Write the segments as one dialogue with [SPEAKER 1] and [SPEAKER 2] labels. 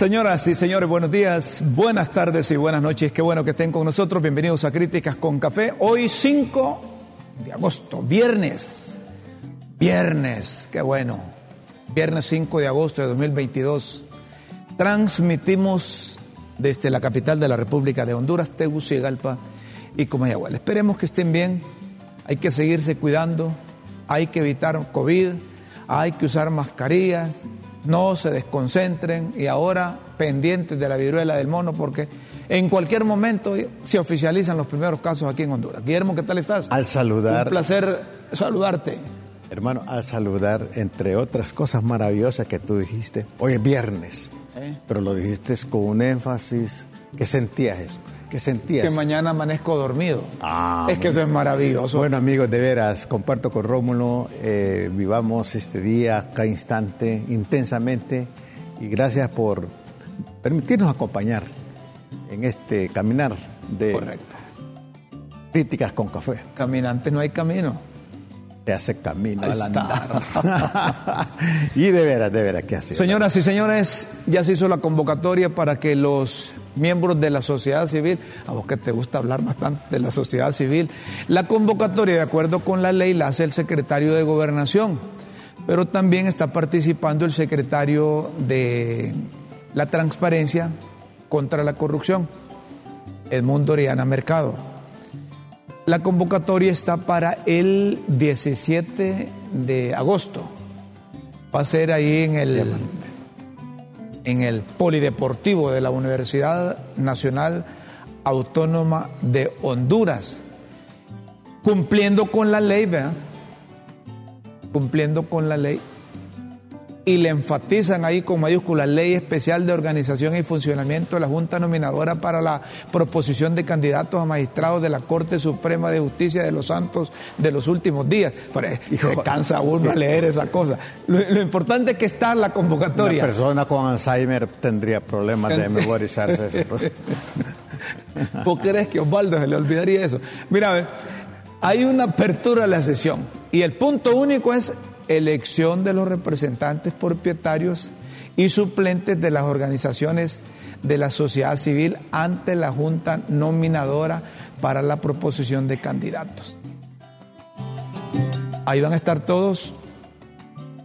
[SPEAKER 1] Señoras y señores, buenos días, buenas tardes y buenas noches. Qué bueno que estén con nosotros. Bienvenidos a Críticas con Café. Hoy 5 de agosto, viernes. Viernes, qué bueno. Viernes 5 de agosto de 2022. Transmitimos desde la capital de la República de Honduras, Tegucigalpa y Comayagüela. Esperemos que estén bien. Hay que seguirse cuidando. Hay que evitar COVID. Hay que usar mascarillas no se desconcentren y ahora pendientes de la viruela del mono porque en cualquier momento se oficializan los primeros casos aquí en Honduras. Guillermo, ¿qué tal estás?
[SPEAKER 2] Al saludar.
[SPEAKER 1] Un placer saludarte.
[SPEAKER 2] Hermano, al saludar, entre otras cosas maravillosas que tú dijiste, hoy es viernes, pero lo dijiste con un énfasis. ¿Qué sentías eso? ¿Qué sentías?
[SPEAKER 1] Que mañana amanezco dormido. Ah, es que eso es maravilloso.
[SPEAKER 2] Bueno, amigos, de veras, comparto con Rómulo, eh, vivamos este día, cada instante, intensamente, y gracias por permitirnos acompañar en este caminar de
[SPEAKER 1] Correcto.
[SPEAKER 2] críticas con café.
[SPEAKER 1] Caminante no hay camino.
[SPEAKER 2] Se hace camino al andar. y de veras, de veras, ¿qué hace?
[SPEAKER 1] Señoras y señores, ya se hizo la convocatoria para que los miembros de la sociedad civil, a vos que te gusta hablar bastante de la sociedad civil, la convocatoria de acuerdo con la ley la hace el secretario de gobernación, pero también está participando el secretario de la transparencia contra la corrupción, Edmundo Oriana Mercado. La convocatoria está para el 17 de agosto. Va a ser ahí en el en el Polideportivo de la Universidad Nacional Autónoma de Honduras, cumpliendo con la ley, ¿verdad? Cumpliendo con la ley y le enfatizan ahí con mayúsculas Ley Especial de Organización y Funcionamiento de la Junta Nominadora para la proposición de candidatos a magistrados de la Corte Suprema de Justicia de los Santos de los últimos días. Pero, hijo, cansa uno a leer esa cosa. Lo, importante es que está la convocatoria.
[SPEAKER 2] Una persona con Alzheimer tendría problemas de memorizarse eso.
[SPEAKER 1] ¿Vos crees que Osvaldo se le olvidaría eso? Mira, hay una apertura a la sesión y el punto único es elección de los representantes propietarios y suplentes de las organizaciones de la sociedad civil ante la Junta Nominadora para la proposición de candidatos. Ahí van a estar todos,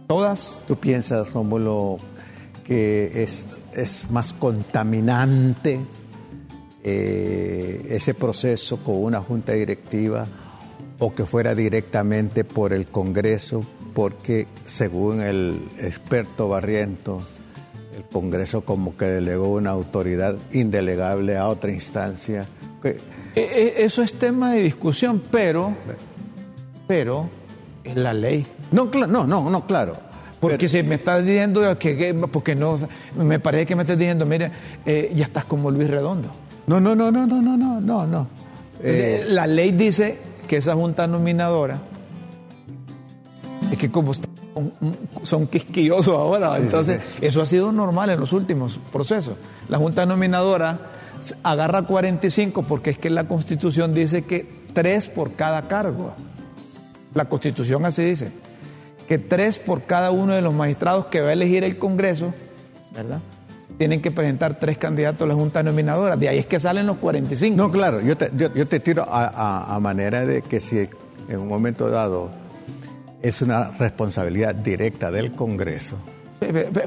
[SPEAKER 1] todas.
[SPEAKER 2] ¿Tú piensas, Rómulo, que es, es más contaminante eh, ese proceso con una junta directiva o que fuera directamente por el Congreso porque según el experto Barriento, el Congreso como que delegó una autoridad indelegable a otra instancia.
[SPEAKER 1] E, e, eso es tema de discusión, pero, pero es la ley.
[SPEAKER 2] No, no, no, no, claro.
[SPEAKER 1] Porque si me estás diciendo que, porque no, me parece que me estás diciendo, mire, eh, ya estás como Luis Redondo.
[SPEAKER 2] No, no, no, no, no, no, no, no, no.
[SPEAKER 1] Eh, la ley dice que esa junta nominadora es que como son quisquillosos ahora, entonces eso ha sido normal en los últimos procesos. La Junta Nominadora agarra 45 porque es que la Constitución dice que tres por cada cargo. La Constitución así dice, que tres por cada uno de los magistrados que va a elegir el Congreso, ¿verdad? Tienen que presentar tres candidatos a la Junta Nominadora. De ahí es que salen los 45.
[SPEAKER 2] No, claro, yo te, yo, te tiro a manera de que si en un momento dado es una responsabilidad directa del Congreso.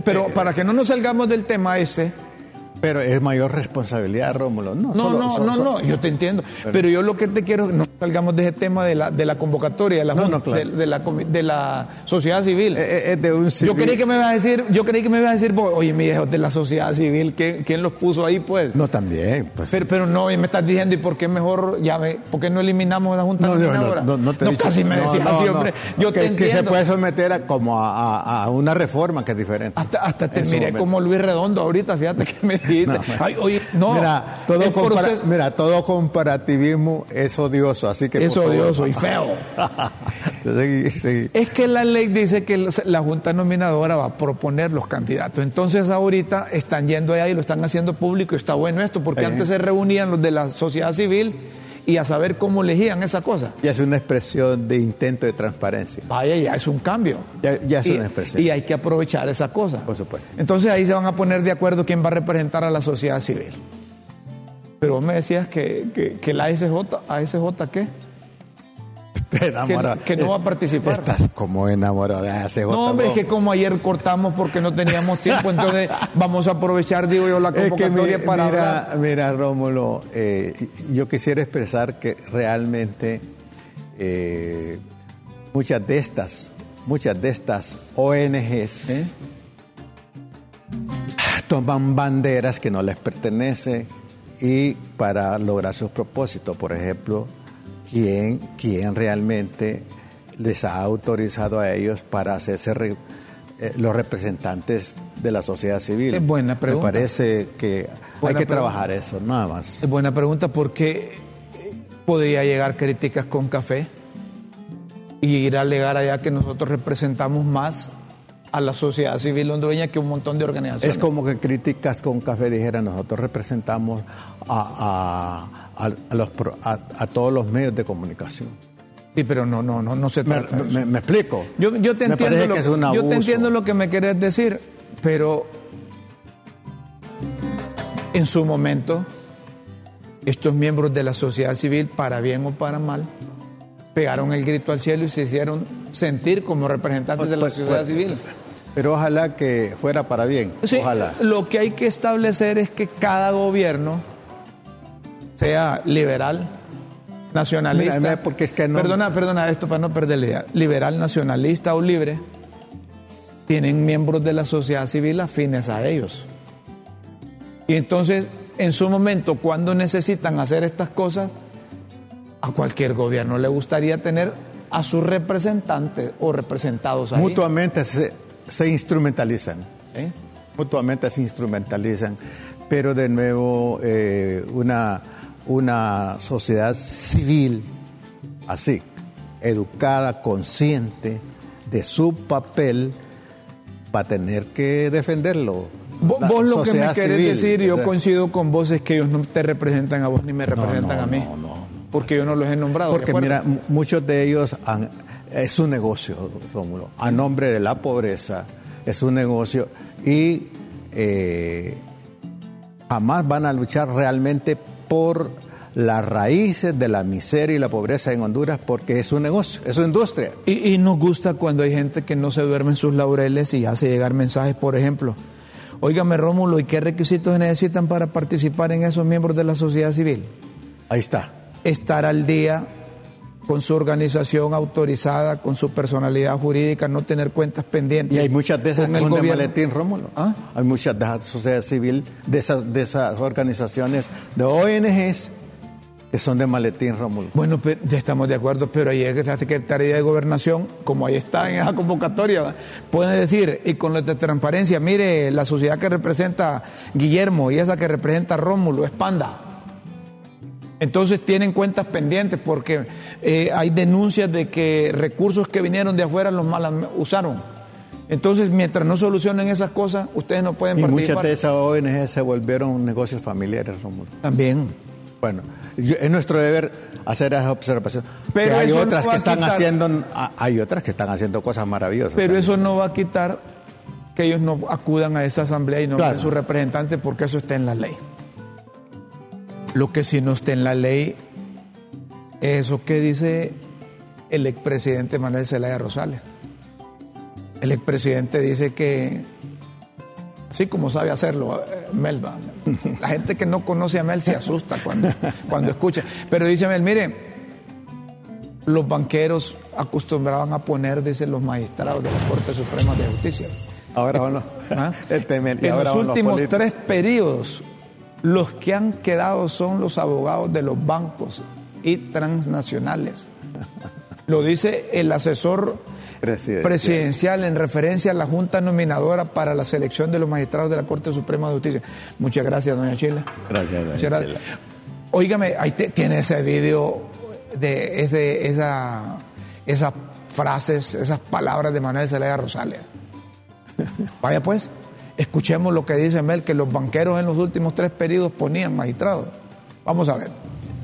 [SPEAKER 1] Pero eh, para que no nos salgamos del tema este,
[SPEAKER 2] pero es mayor responsabilidad, Rómulo.
[SPEAKER 1] No, no, no, no, no, yo te entiendo. Pero, yo lo que te quiero, no salgamos de ese tema de la, de la convocatoria, de la, de, la, de la sociedad civil.
[SPEAKER 2] Eh, eh, de un
[SPEAKER 1] Yo creí que me ibas a decir, yo creí que me ibas a decir, oye, mi hijo, de la sociedad civil, ¿quién, los puso ahí, pues?
[SPEAKER 2] No, también. Pues.
[SPEAKER 1] Pero, pero no, y me estás diciendo, ¿y por qué mejor, ya me, por qué no eliminamos la Junta
[SPEAKER 2] no, no, no, no, te
[SPEAKER 1] no, casi me decías así, hombre. Yo
[SPEAKER 2] que,
[SPEAKER 1] te entiendo.
[SPEAKER 2] Que se puede someter a, como a, a, una reforma que es diferente.
[SPEAKER 1] Hasta, hasta te miré como Luis Redondo ahorita, fíjate que me dijiste.
[SPEAKER 2] Ay, oye, no. Mira, todo, mira, todo comparativismo es odioso. así que...
[SPEAKER 1] Es odioso y feo. Es que la ley dice que la Junta Nominadora va a proponer los candidatos. Entonces ahorita están yendo allá y lo están haciendo público y está bueno esto, porque antes se reunían los de la sociedad civil y a saber cómo elegían esa cosa.
[SPEAKER 2] Y es una expresión de intento de transparencia.
[SPEAKER 1] Vaya, ya es un cambio.
[SPEAKER 2] Ya, es una expresión.
[SPEAKER 1] Y hay que aprovechar esa cosa.
[SPEAKER 2] Por supuesto.
[SPEAKER 1] Entonces ahí se van a poner de acuerdo quién va a representar a la sociedad civil. Pero vos me decías que, que, la ASJ, ¿ASJ qué? Que, no va a participar.
[SPEAKER 2] Estás como enamorado de ASJ.
[SPEAKER 1] No, hombre, es que como ayer cortamos porque no teníamos tiempo, entonces vamos a aprovechar, digo yo, la convocatoria para
[SPEAKER 2] mira, Mira, Rómulo, eh, yo quisiera expresar que realmente eh, muchas de estas, muchas de estas ONGs ¿Eh? toman banderas que no les pertenecen y para lograr sus propósitos. Por ejemplo, ¿quién, quién realmente les ha autorizado a ellos para hacerse eh, los representantes de la sociedad civil?
[SPEAKER 1] Es buena pregunta.
[SPEAKER 2] Me parece que hay que trabajar eso, nada más.
[SPEAKER 1] Es buena pregunta porque podría llegar críticas con café y ir a alegar allá que nosotros representamos más a la sociedad civil hondureña que un montón de organizaciones.
[SPEAKER 2] Es como que críticas con café dijera, nosotros representamos a, los, a, todos los medios de comunicación.
[SPEAKER 1] Sí, pero no, no, no, no se trata.
[SPEAKER 2] Me, me, explico.
[SPEAKER 1] Yo, yo te entiendo lo, que yo te entiendo lo que me querés decir, pero en su momento estos miembros de la sociedad civil, para bien o para mal, pegaron el grito al cielo y se hicieron sentir como representantes pues, de la pues, sociedad pues, civil.
[SPEAKER 2] Pero ojalá que fuera para bien. ojalá.
[SPEAKER 1] Lo que hay que establecer es que cada gobierno sea liberal, nacionalista.
[SPEAKER 2] porque es que no...
[SPEAKER 1] Perdona, perdona esto para no perder la idea. Liberal, nacionalista o libre, tienen miembros de la sociedad civil afines a ellos. Y entonces, en su momento, cuando necesitan hacer estas cosas, a cualquier gobierno le gustaría tener a sus representantes o representados ahí.
[SPEAKER 2] Mutuamente se, instrumentalizan. ¿eh? Mutuamente se instrumentalizan. Pero de nuevo, eh, una, una sociedad civil así, educada, consciente de su papel, va a tener que defenderlo.
[SPEAKER 1] Vos, lo que me querés decir, yo coincido con vos, es que ellos no te representan a vos ni me representan a mí. No, no, porque yo no los he nombrado.
[SPEAKER 2] Porque mira, muchos de ellos han, es un negocio, Rómulo, a nombre de la pobreza, es un negocio y eh, jamás van a luchar realmente por las raíces de la miseria y la pobreza en Honduras porque es un negocio, es una industria.
[SPEAKER 1] Y, y nos gusta cuando hay gente que no se duerme en sus laureles y hace llegar mensajes, por ejemplo. Óigame, Rómulo, ¿y qué requisitos necesitan para participar en esos miembros de la sociedad civil?
[SPEAKER 2] Ahí está
[SPEAKER 1] estar al día con su organización autorizada, con su personalidad jurídica, no tener cuentas pendientes.
[SPEAKER 2] Y hay muchas de esas que son de maletín, Rómulo. ¿Ah? Hay muchas de la sociedad civil, de esas, de esas organizaciones, de ONGs, que son de maletín, Rómulo.
[SPEAKER 1] Bueno, ya estamos de acuerdo, pero ahí es que la Secretaría de Gobernación, como ahí está en esa convocatoria, puede decir, y con la de transparencia, mire, la sociedad que representa Guillermo y esa que representa Rómulo es Panda. Entonces tienen cuentas pendientes porque eh, hay denuncias de que recursos que vinieron de afuera los mal usaron. Entonces, mientras no solucionen esas cosas, ustedes no pueden
[SPEAKER 2] y
[SPEAKER 1] participar.
[SPEAKER 2] muchas de esas ONG se volvieron negocios familiares, Romulo.
[SPEAKER 1] También.
[SPEAKER 2] Bueno, es nuestro deber hacer esa observación. Pero hay otras que están haciendo, hay otras que están haciendo cosas maravillosas.
[SPEAKER 1] Pero eso no va a quitar que ellos no acudan a esa asamblea y no claro. sus representantes porque eso está en la ley. Lo que sí no está en la ley es eso que dice el expresidente Manuel Zelaya Rosales. El expresidente dice que, así como sabe hacerlo eh, Melba, la gente que no conoce a Mel se asusta cuando, cuando escucha. Pero dice Mel, mire, los banqueros acostumbraban a poner, dicen los magistrados de la Corte Suprema de Justicia.
[SPEAKER 2] Ahora van ¿Ah?
[SPEAKER 1] este, en los últimos tres periodos los que han quedado son los abogados de los bancos y transnacionales. Lo dice el asesor presidencial. en referencia a la Junta Nominadora para la selección de los magistrados de la Corte Suprema de Justicia. Muchas gracias, doña Chila.
[SPEAKER 2] Gracias, doña
[SPEAKER 1] Chila. Óigame, ahí tiene ese video de, esa, esas frases, esas palabras de Manuel Zelaya Rosales. Vaya pues, escuchemos lo que dice Mel, que los banqueros en los últimos tres periodos ponían magistrados. Vamos a ver.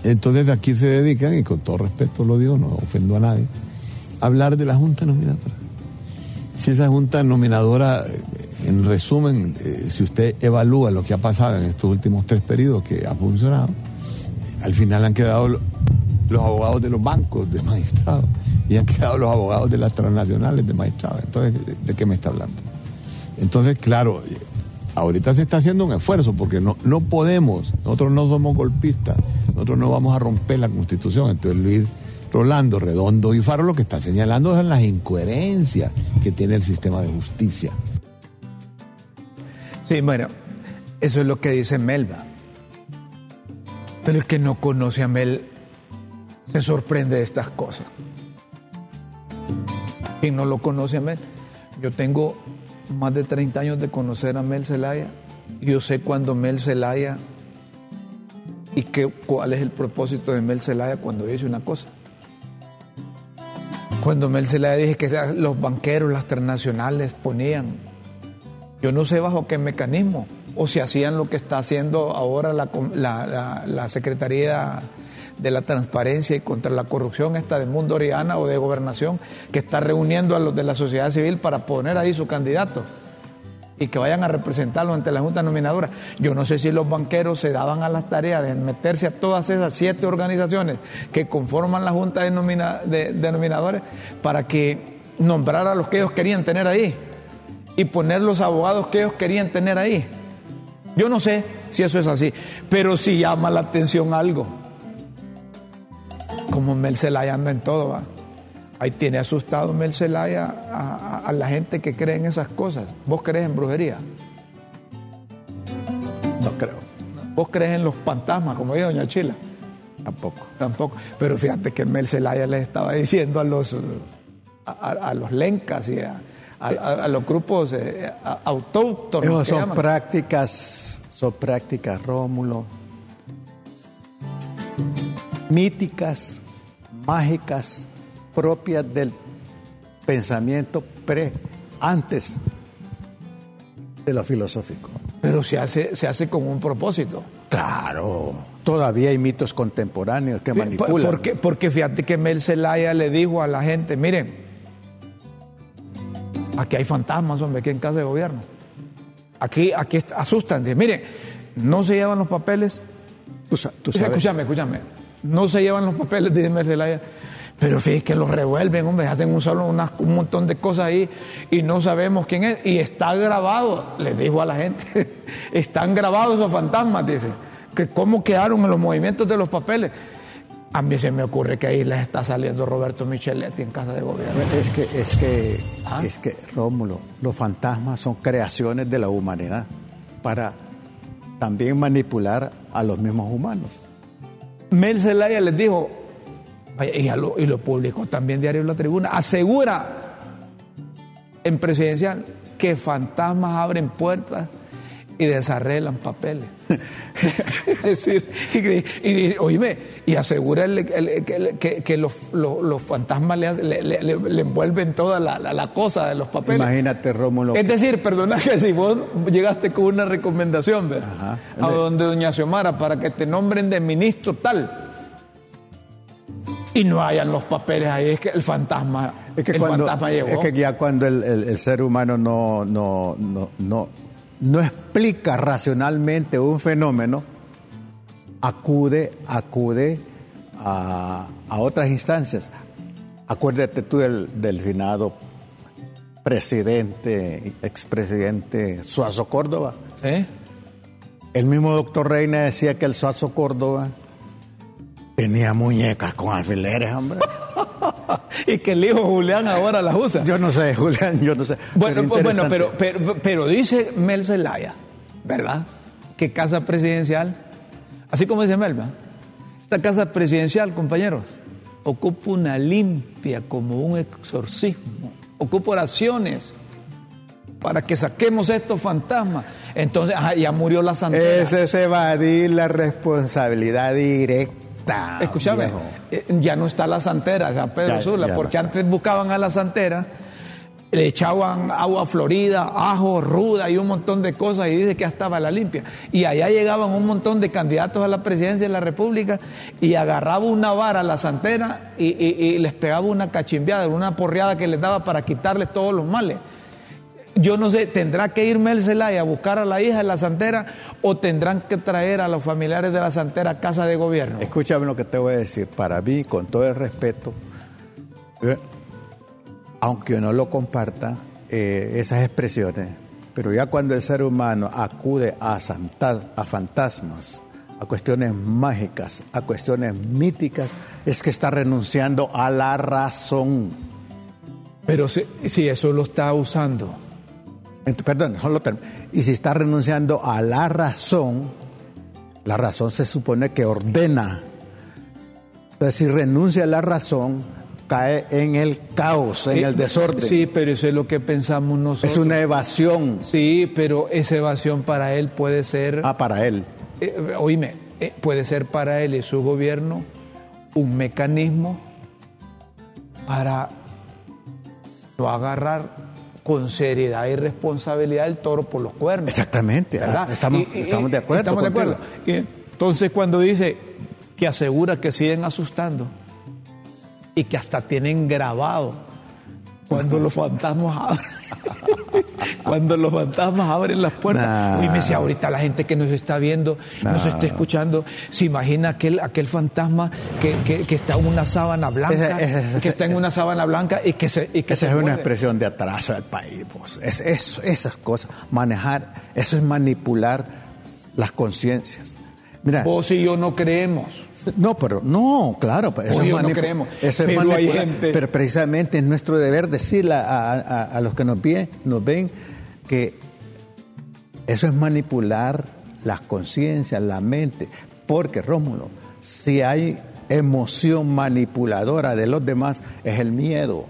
[SPEAKER 3] Entonces aquí se dedican, y con todo respeto lo digo, no ofendo a nadie, a hablar de la Junta Nominadora. Si esa Junta Nominadora, en resumen, eh, si usted evalúa lo que ha pasado en estos últimos tres periodos que ha funcionado, al final han quedado los abogados de los bancos de magistrados y han quedado los abogados de las transnacionales de magistrados. Entonces, ¿de qué me está hablando? Entonces, claro, ahorita se está haciendo un esfuerzo porque no, no podemos, nosotros no somos golpistas, nosotros no vamos a romper la constitución. Entonces Luis Rolando, Redondo y Faro lo que está señalando son las incoherencias que tiene el sistema de justicia.
[SPEAKER 1] Sí, bueno, eso es lo que dice Melba. Pero el que no conoce a Mel se sorprende de estas cosas. Quien no lo conoce a Mel. Yo tengo más de 30 años de conocer a Mel Zelaya. Yo sé cuando Mel Zelaya y qué, cuál es el propósito de Mel Zelaya cuando dice una cosa. Cuando Mel Zelaya dije que los banqueros, las transnacionales ponían, yo no sé bajo qué mecanismo, o si hacían lo que está haciendo ahora la, la, Secretaría de la Transparencia y contra la Corrupción, esta de Mundo Oriana o de Gobernación, que está reuniendo a los de la sociedad civil para poner ahí su candidato y que vayan a representarlo ante la Junta Nominadora. Yo no sé si los banqueros se daban a las tareas de meterse a todas esas siete organizaciones que conforman la Junta de, Nominadores para que nombrara a los que ellos querían tener ahí y poner los abogados que ellos querían tener ahí. Yo no sé si eso es así, pero sí llama la atención algo. Como Mel Zelaya anda en todo, ¿va? Ahí tiene asustado Mel Zelaya a, la gente que cree en esas cosas. ¿Vos crees en brujería?
[SPEAKER 2] No creo.
[SPEAKER 1] ¿Vos crees en los fantasmas, como dice Doña Chila?
[SPEAKER 2] Tampoco.
[SPEAKER 1] Tampoco. Pero fíjate que Mel Zelaya les estaba diciendo a los, a, los lencas y a, los grupos eh, autóctonos.
[SPEAKER 2] son prácticas, son prácticas, Rómulo, míticas, mágicas, propias del pensamiento pre, antes de lo filosófico.
[SPEAKER 1] Pero se hace, se hace con un propósito.
[SPEAKER 2] Claro, todavía hay mitos contemporáneos que manipulan.
[SPEAKER 1] Porque, porque fíjate que Mel Zelaya le dijo a la gente, miren, aquí hay fantasmas, hombre, aquí en casa de gobierno. Aquí, aquí asustan, miren, no se llevan los papeles. Tú, sabes. Escúchame, escúchame. No se llevan los papeles, dice Mel Zelaya pero fíjate que los revuelven, hombre, hacen un, solo, un montón de cosas ahí y no sabemos quién es. Y está grabado, le dijo a la gente, están grabados esos fantasmas, dice, que cómo quedaron en los movimientos de los papeles. A mí se me ocurre que ahí les está saliendo Roberto Micheletti en casa de gobierno.
[SPEAKER 2] Es que, es que, ¿Ah? es que, Rómulo, los fantasmas son creaciones de la humanidad para también manipular a los mismos humanos.
[SPEAKER 1] Mel Zelaya les dijo, y, lo, publicó también Diario La Tribuna, asegura en presidencial que fantasmas abren puertas y desarreglan papeles. es decir, y, oíme, y asegura que, los, fantasmas le, envuelven toda la, cosa de los papeles.
[SPEAKER 2] Imagínate, Rómulo.
[SPEAKER 1] Es decir, perdona que si vos llegaste con una recomendación, ¿verdad? A donde doña Xiomara, para que te nombren de ministro tal y no hayan los papeles ahí, es que el fantasma,
[SPEAKER 2] es que cuando, Es que ya cuando el, ser humano no, no, no, no, explica racionalmente un fenómeno, acude, acude a, otras instancias. Acuérdate tú del, del finado presidente, expresidente Suazo Córdoba. El mismo doctor Reina decía que el Suazo Córdoba Tenía muñecas con alfileres, hombre.
[SPEAKER 1] y que el hijo Julián ahora las usa.
[SPEAKER 2] Yo no sé, Julián, yo no sé.
[SPEAKER 1] Bueno, pero, pues, bueno, pero, pero, pero, dice Mel Zelaya, ¿verdad? Que casa presidencial, así como dice Melba, esta casa presidencial, compañeros, ocupa una limpia como un exorcismo, ocupa oraciones para que saquemos estos fantasmas. Entonces, ya murió la santidad.
[SPEAKER 2] Ese es evadir la responsabilidad directa está.
[SPEAKER 1] Escúchame, eh, ya no está la santera, San Pedro
[SPEAKER 2] Ya-
[SPEAKER 1] Sula,
[SPEAKER 2] ya
[SPEAKER 1] porque antes buscaban a la santera, le echaban agua florida, ajo, ruda y un montón de cosas y dice que ya estaba la limpia. Y allá llegaban un montón de candidatos a la presidencia de la República y agarraba una vara a la santera y, y- y les pegaba una cachimbeada, una porreada que les daba para quitarles todos los males. Yo no sé, ¿tendrá que ir Mel Zelaya a buscar a la hija de la santera o tendrán que traer a los familiares de la santera a casa de gobierno?
[SPEAKER 2] Escúchame lo que te voy a decir. Para mí, con todo el respeto, eh, aunque no lo comparta, eh, esas expresiones, pero ya cuando el ser humano acude a, santa- a fantasmas, a cuestiones mágicas, a cuestiones míticas, es que está renunciando a la razón.
[SPEAKER 1] Pero si, si eso lo está usando.
[SPEAKER 2] Perdón, solo Y si está renunciando a la razón, la razón se supone que ordena. Entonces, si renuncia a la razón, cae en el caos, en
[SPEAKER 1] Eh,
[SPEAKER 2] el desorden.
[SPEAKER 1] Sí, pero eso es lo que pensamos nosotros.
[SPEAKER 2] es una evasión
[SPEAKER 1] Sí, pero esa evasión para él puede ser,
[SPEAKER 2] ah, para él.
[SPEAKER 1] eh, oíme, eh, puede ser para él y su gobierno un mecanismo para no agarrar con seriedad y responsabilidad el toro por los cuernos.
[SPEAKER 2] Exactamente.
[SPEAKER 1] ¿verdad?
[SPEAKER 2] ah, Estamos,
[SPEAKER 1] Y-
[SPEAKER 2] estamos de acuerdo.
[SPEAKER 1] Estamos de acuerdo. Y entonces cuando dice que asegura que siguen asustando y que hasta tienen grabado cuando los fantasmas abren, cuando los fantasmas abren las puertas.
[SPEAKER 2] Nah.
[SPEAKER 1] Oíme, si ahorita la gente que nos está viendo, nos está escuchando, se imagina aquel, aquel fantasma que, que- que está en una sábana blanca,
[SPEAKER 2] Ese- ese-
[SPEAKER 1] que está en una sábana blanca y que se, y que
[SPEAKER 2] Esa
[SPEAKER 1] se
[SPEAKER 2] es una expresión de atraso del país. pues. Es, eso, esas cosas, manejar, eso es manipular las conciencias. Mira,
[SPEAKER 1] Vos y yo no creemos.
[SPEAKER 2] No, pero no, claro, pues, eso es
[SPEAKER 1] no creemos,
[SPEAKER 2] eso es
[SPEAKER 1] pero hay
[SPEAKER 2] manipular.
[SPEAKER 1] gente-
[SPEAKER 2] Pero precisamente es nuestro deber decirle a, a- a los que nos ven, nos ven que eso es manipular las conciencias, la mente. Porque, Rómulo, si hay emoción manipuladora de los demás, es el miedo.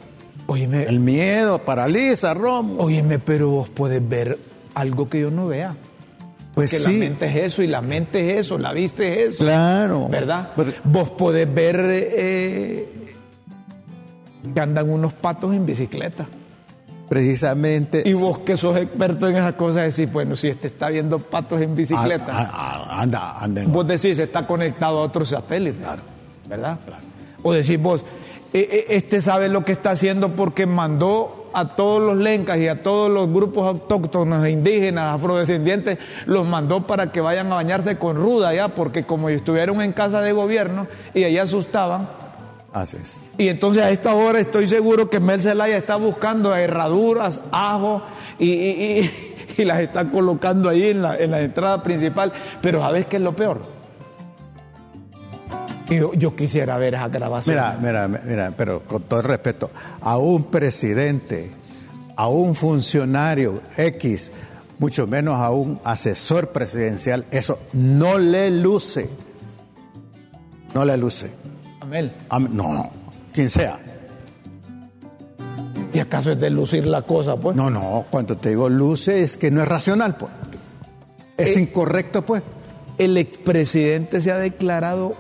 [SPEAKER 1] Oíme,
[SPEAKER 2] El miedo paraliza, Rómulo.
[SPEAKER 1] Óyeme, pero vos podés ver algo que yo no vea.
[SPEAKER 2] Pues
[SPEAKER 1] que
[SPEAKER 2] sí.
[SPEAKER 1] la mente es eso y la mente es eso, la viste es eso.
[SPEAKER 2] Claro.
[SPEAKER 1] ¿Verdad?
[SPEAKER 2] Pero-
[SPEAKER 1] vos podés ver eh, que andan unos patos en bicicleta.
[SPEAKER 2] precisamente.
[SPEAKER 1] Y vos que sos experto en esas cosas decís, bueno, si este está viendo patos en bicicleta,
[SPEAKER 2] Ah, ah, anda, anda en-
[SPEAKER 1] vos decís, está conectado a otro satélite. ¿Verdad? O decís vos, eh, eh, este sabe lo que está haciendo porque mandó a todos los lencas y a todos los grupos autóctonos e indígenas, afrodescendientes, los mandó para que vayan a bañarse con ruda ya, porque como estuvieron en casa de gobierno y allá asustaban,
[SPEAKER 2] Así es.
[SPEAKER 1] y entonces a esta hora estoy seguro que Mel Zelaya está buscando herraduras, ajo y, y- y- y las está colocando ahí en la, en la entrada principal. Pero ¿sabes qué es lo peor? Yo, yo quisiera ver esa grabación.
[SPEAKER 2] Mira, mira, mira, pero con todo el respeto, a un presidente, a un funcionario X, mucho menos a un asesor presidencial, eso no le luce. No le luce.
[SPEAKER 1] Amel,
[SPEAKER 2] no, no, quien sea.
[SPEAKER 1] ¿y acaso es de lucir la cosa, pues?
[SPEAKER 2] No, no, cuando te digo luce es que no es racional, pues. Es
[SPEAKER 1] Eh,
[SPEAKER 2] incorrecto, pues.
[SPEAKER 1] El expresidente se ha declarado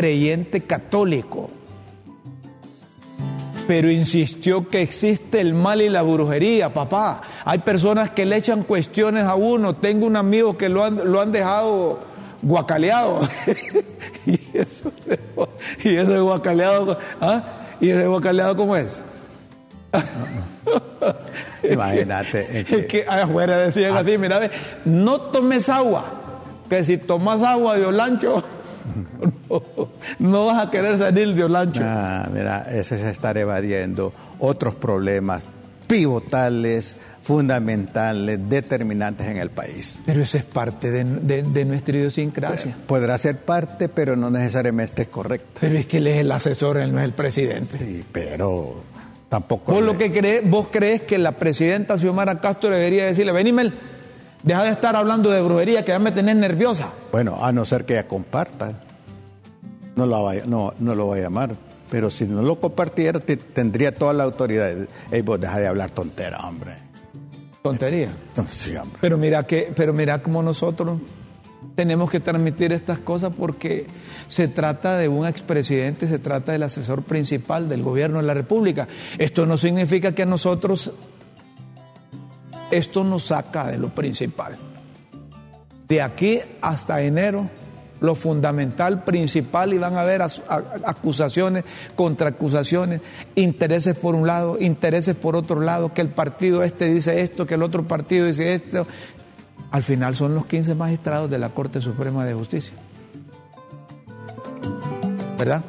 [SPEAKER 1] creyente católico, pero insistió que existe el mal y la brujería, papá. Hay personas que le echan cuestiones a uno. Tengo un amigo que lo han, lo han dejado guacaleado. y eso, y guacaleado, ¿ah? ¿Y ese guacaleado cómo es?
[SPEAKER 2] Imagínate. es que-
[SPEAKER 1] Es que afuera decían así, mira, no tomes agua, que si tomas agua de Olancho, no, vas a querer salir de Olancho.
[SPEAKER 2] Ah, mira, ese es estar evadiendo otros problemas pivotales, fundamentales, determinantes en el país.
[SPEAKER 1] Pero eso es parte de, de- de nuestra idiosincrasia.
[SPEAKER 2] Podrá ser parte, pero no necesariamente es correcta.
[SPEAKER 1] Pero es que él es el asesor, él no es el presidente.
[SPEAKER 2] Sí, pero tampoco.
[SPEAKER 1] Vos
[SPEAKER 2] le-
[SPEAKER 1] lo que crees, vos crees que la presidenta Xiomara Castro debería decirle, vení Mel, deja de estar hablando de brujería que ya me tenés nerviosa.
[SPEAKER 2] Bueno, a no ser que ella comparta. No lo, vaya, no, no lo va a llamar. Pero si no lo compartiera, te- tendría toda la autoridad. Ey, vos deja de hablar tontera, hombre.
[SPEAKER 1] Tontería.
[SPEAKER 2] Sí, hombre.
[SPEAKER 1] Pero mira que, pero mira como nosotros tenemos que transmitir estas cosas porque se trata de un expresidente, se trata del asesor principal del gobierno de la República. Esto no significa que a nosotros esto nos saca de lo principal. De aquí hasta enero, lo fundamental, principal, y van a haber acusaciones, contraacusaciones, intereses por un lado, intereses por otro lado, que el partido este dice esto, que el otro partido dice esto. Al final son los 15 magistrados de la Corte Suprema de Justicia. ¿Verdad?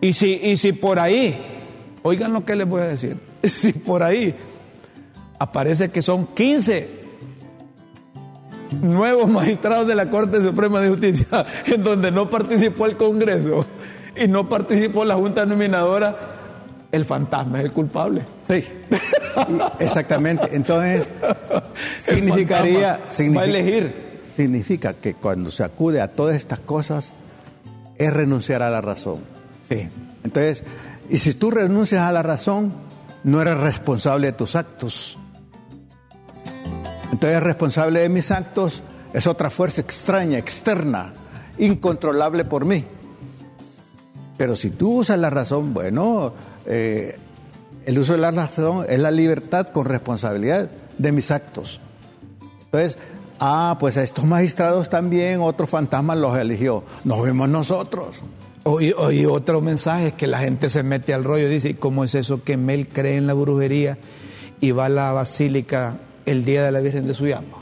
[SPEAKER 1] Y si, y si por ahí, oigan lo que les voy a decir, si por ahí aparece que son 15 nuevos magistrados de la Corte Suprema de Justicia en donde no participó el Congreso y no participó la Junta Nominadora, el fantasma es el culpable.
[SPEAKER 2] Sí, exactamente. Entonces, significaría...
[SPEAKER 1] va a elegir.
[SPEAKER 2] Significa que cuando se acude a todas estas cosas es renunciar a la razón.
[SPEAKER 1] Sí.
[SPEAKER 2] Entonces, y si tú renuncias a la razón, no eres responsable de tus actos. Entonces, responsable de mis actos es otra fuerza extraña, externa, incontrolable por mí. Pero si tú usas la razón, bueno, eh, el uso de la razón es la libertad con responsabilidad de mis actos. Entonces, ah, pues a estos magistrados también otro fantasma los eligió. Nos vemos nosotros.
[SPEAKER 1] Oí, otro mensaje que la gente se mete al rollo, dice, ¿cómo es eso que Mel cree en la brujería y va a la basílica el Día de la Virgen de Suyapa,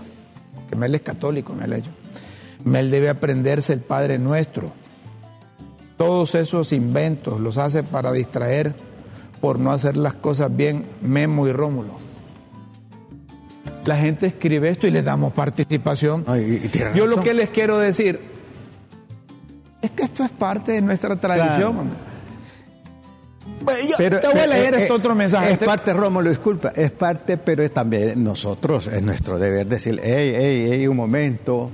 [SPEAKER 1] que Mel es católico, Mel hecho. Mel debe aprenderse el Padre Nuestro. Todos esos inventos los hace para distraer por no hacer las cosas bien Memo y Rómulo. La gente escribe esto y le damos participación. Yo lo que les quiero decir es que esto es parte de nuestra tradición.
[SPEAKER 2] Pero, te voy a leer este otro mensaje. Es parte, Rómulo, disculpa, es parte, pero es también nosotros, es nuestro deber decir, hey, hey, hey, un momento,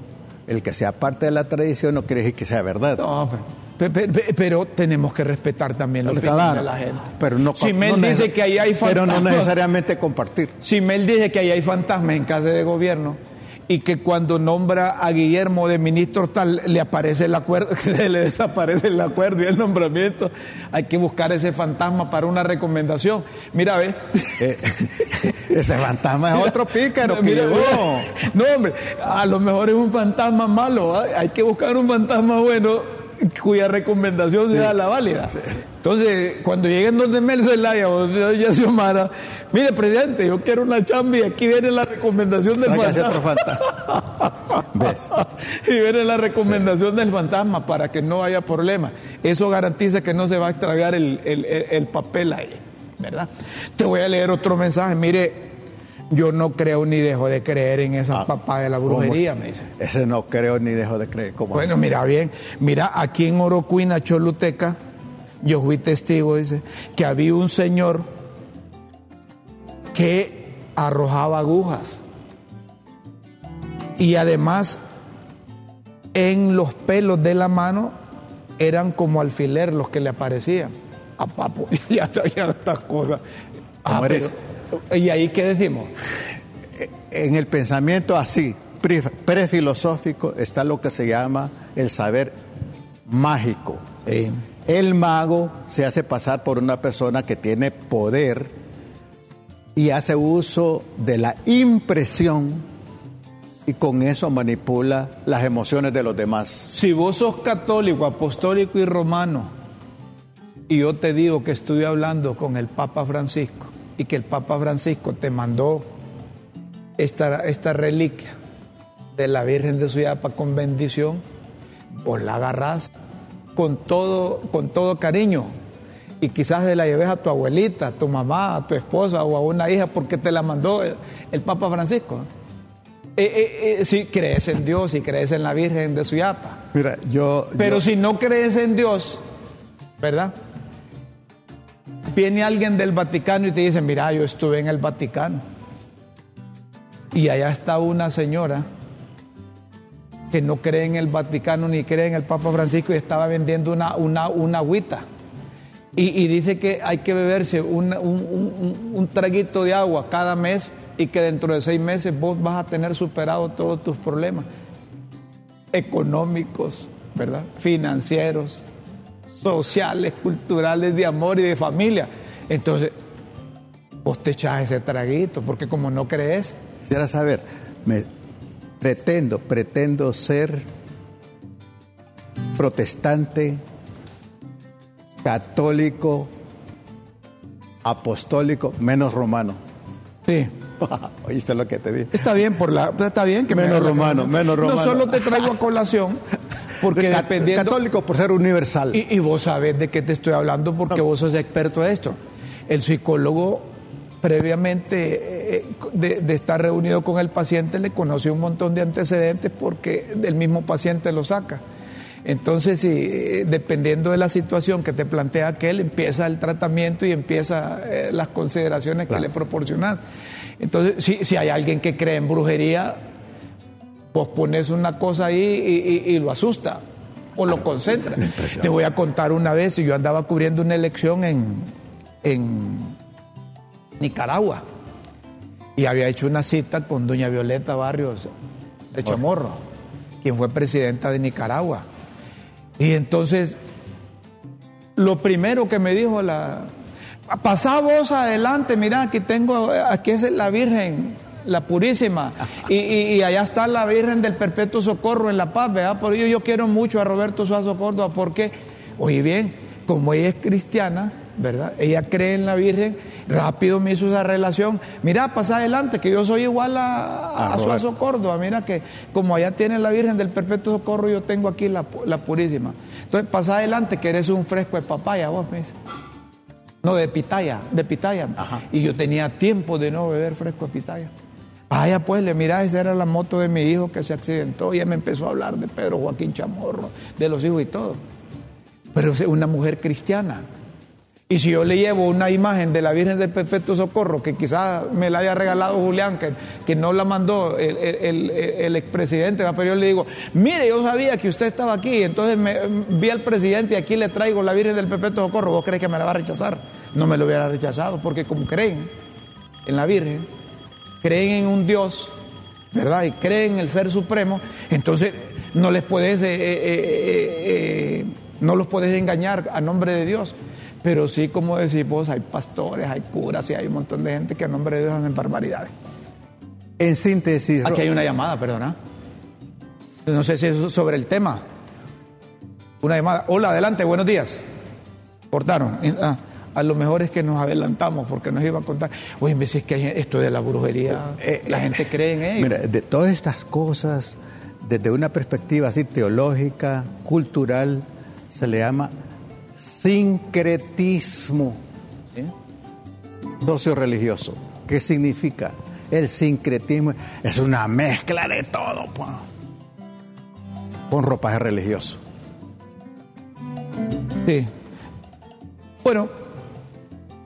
[SPEAKER 2] el que sea parte de la tradición no quiere decir que sea verdad.
[SPEAKER 1] No, pero, tenemos que respetar también lo que de la gente.
[SPEAKER 2] Pero no,
[SPEAKER 1] si Mel dice que ahí hay
[SPEAKER 2] fantasmas. Pero no necesariamente compartir.
[SPEAKER 1] Si Mel dice que ahí hay fantasmas en casa de gobierno y que cuando nombra a Guillermo de ministro tal le aparece el acuerdo, le desaparece el acuerdo y el nombramiento, hay que buscar ese fantasma para una recomendación. Mira, ve.
[SPEAKER 2] Eh, ese fantasma es otro pícaro
[SPEAKER 1] que No, hombre, a lo mejor es un fantasma malo, hay que buscar un fantasma bueno cuya recomendación sea la válida. Entonces, cuando lleguen donde Mel Zelaya o donde Xiomara, mire, presidente, yo quiero una chamba y aquí viene la recomendación del fantasma. y viene la recomendación del fantasma para que no haya problema. Eso garantiza que no se va a extraviar el, el papel ahí, ¿verdad? Te voy a leer otro mensaje. Mire, yo no creo ni dejo de creer en esa ah, papá de la brujería, me dice.
[SPEAKER 2] Ese no creo ni dejo de creer.
[SPEAKER 1] ¿Cómo bueno, mira bien, mira, aquí en Orocuina, Choluteca, yo fui testigo, dice, que había un señor que arrojaba agujas. Y además, en los pelos de la mano eran como alfiler los que le aparecían. A papo, ya, ya estas cosas. Ah, ¿Y ahí qué decimos?
[SPEAKER 2] En el pensamiento así, prefilosófico, está lo que se llama el saber mágico. El mago se hace pasar por una persona que tiene poder y hace uso de la impresión y con eso manipula las emociones de los demás.
[SPEAKER 1] Si vos sos católico, apostólico y romano, y yo te digo que estoy hablando con el Papa Francisco, y que el Papa Francisco te mandó esta, esta reliquia de la Virgen de Suyapa con bendición, vos la agarrás con todo, con todo cariño y quizás de la lleves a tu abuelita, a tu mamá, a tu esposa o a una hija porque te la mandó el, Papa Francisco. Eh, eh, eh, si crees en Dios y crees en la Virgen de Suyapa.
[SPEAKER 2] Mira, yo.
[SPEAKER 1] Pero si no crees en Dios, ¿verdad? Viene alguien del Vaticano y te dice, mira, yo estuve en el Vaticano. Y allá está una señora que no cree en el Vaticano ni cree en el Papa Francisco y estaba vendiendo una, una, una agüita. Y, dice que hay que beberse un, un, traguito de agua cada mes y que dentro de seis meses vos vas a tener superado todos tus problemas. económicos, ¿verdad? Financieros, sociales, culturales, de amor y de familia. Entonces, vos te echas ese traguito, porque como no crees.
[SPEAKER 2] Quisiera saber, me pretendo, pretendo ser protestante, católico, apostólico, menos romano.
[SPEAKER 1] Sí.
[SPEAKER 2] Oíste lo que te dije.
[SPEAKER 1] Está bien, por la, está bien que
[SPEAKER 2] menos romano, menos romano.
[SPEAKER 1] No solo te traigo a colación, porque dependiendo.
[SPEAKER 2] Católico por ser universal.
[SPEAKER 1] Y, vos sabés de qué te estoy hablando porque vos sos experto de esto. El psicólogo, previamente eh, de, de, estar reunido con el paciente, le conoce un montón de antecedentes porque el mismo paciente lo saca. Entonces, si, dependiendo de la situación que te plantea aquel, empieza el tratamiento y empieza eh, las consideraciones que le proporcionas. Entonces, si, si, hay alguien que cree en brujería, pues pones una cosa ahí y, lo asusta o lo concentra. Te voy a contar una vez, yo andaba cubriendo una elección en, en Nicaragua y había hecho una cita con doña Violeta Barrios de Chamorro, quien fue presidenta de Nicaragua. Y entonces, lo primero que me dijo la... Pasá vos adelante, mira, aquí tengo, aquí es la Virgen, la Purísima, y, allá está la Virgen del Perpetuo Socorro en La Paz, ¿verdad? Por ello yo quiero mucho a Roberto Suazo Córdoba, porque, oye bien, como ella es cristiana, ¿verdad? Ella cree en la Virgen, rápido me hizo esa relación. Mira, pasa adelante, que yo soy igual a, a, Suazo Córdoba. Mira que como allá tiene la Virgen del Perpetuo Socorro, yo tengo aquí la, Purísima. Entonces, pasa adelante, que eres un fresco de papaya, vos me dices. No, de pitaya, de pitaya. Y yo tenía tiempo de no beber fresco de pitaya. Vaya pues, le mira, esa era la moto de mi hijo que se accidentó y ella me empezó a hablar de Pedro Joaquín Chamorro, de los hijos y todo. Pero es una mujer cristiana. Y si yo le llevo una imagen de la Virgen del Perpetuo Socorro, que quizás me la haya regalado Julián, que, que no la mandó el, el, el, expresidente, pero yo le digo, mire, yo sabía que usted estaba aquí, entonces me, vi al presidente y aquí le traigo la Virgen del Perpetuo Socorro, ¿vos crees que me la va a rechazar? No me lo hubiera rechazado, porque como creen en la Virgen, creen en un Dios, ¿verdad? Y creen en el Ser Supremo, entonces no les puedes, eh, eh, eh, no los puedes engañar a nombre de Dios. Pero sí, como decís vos, hay pastores, hay curas y hay un montón de gente que a nombre de Dios hacen barbaridades.
[SPEAKER 2] En síntesis.
[SPEAKER 1] Aquí hay una llamada, perdona. No sé si es sobre el tema. Una llamada. Hola, adelante, buenos días. Cortaron. Ah, a lo mejor es que nos adelantamos porque nos iba a contar. Oye, me decís que esto de la brujería, eh, la gente cree en ello.
[SPEAKER 2] Mira, de todas estas cosas, desde una perspectiva así teológica, cultural, se le llama sincretismo socio-religioso. ¿Qué significa? El sincretismo es una mezcla de todo, con ropaje religioso.
[SPEAKER 1] Sí. Bueno,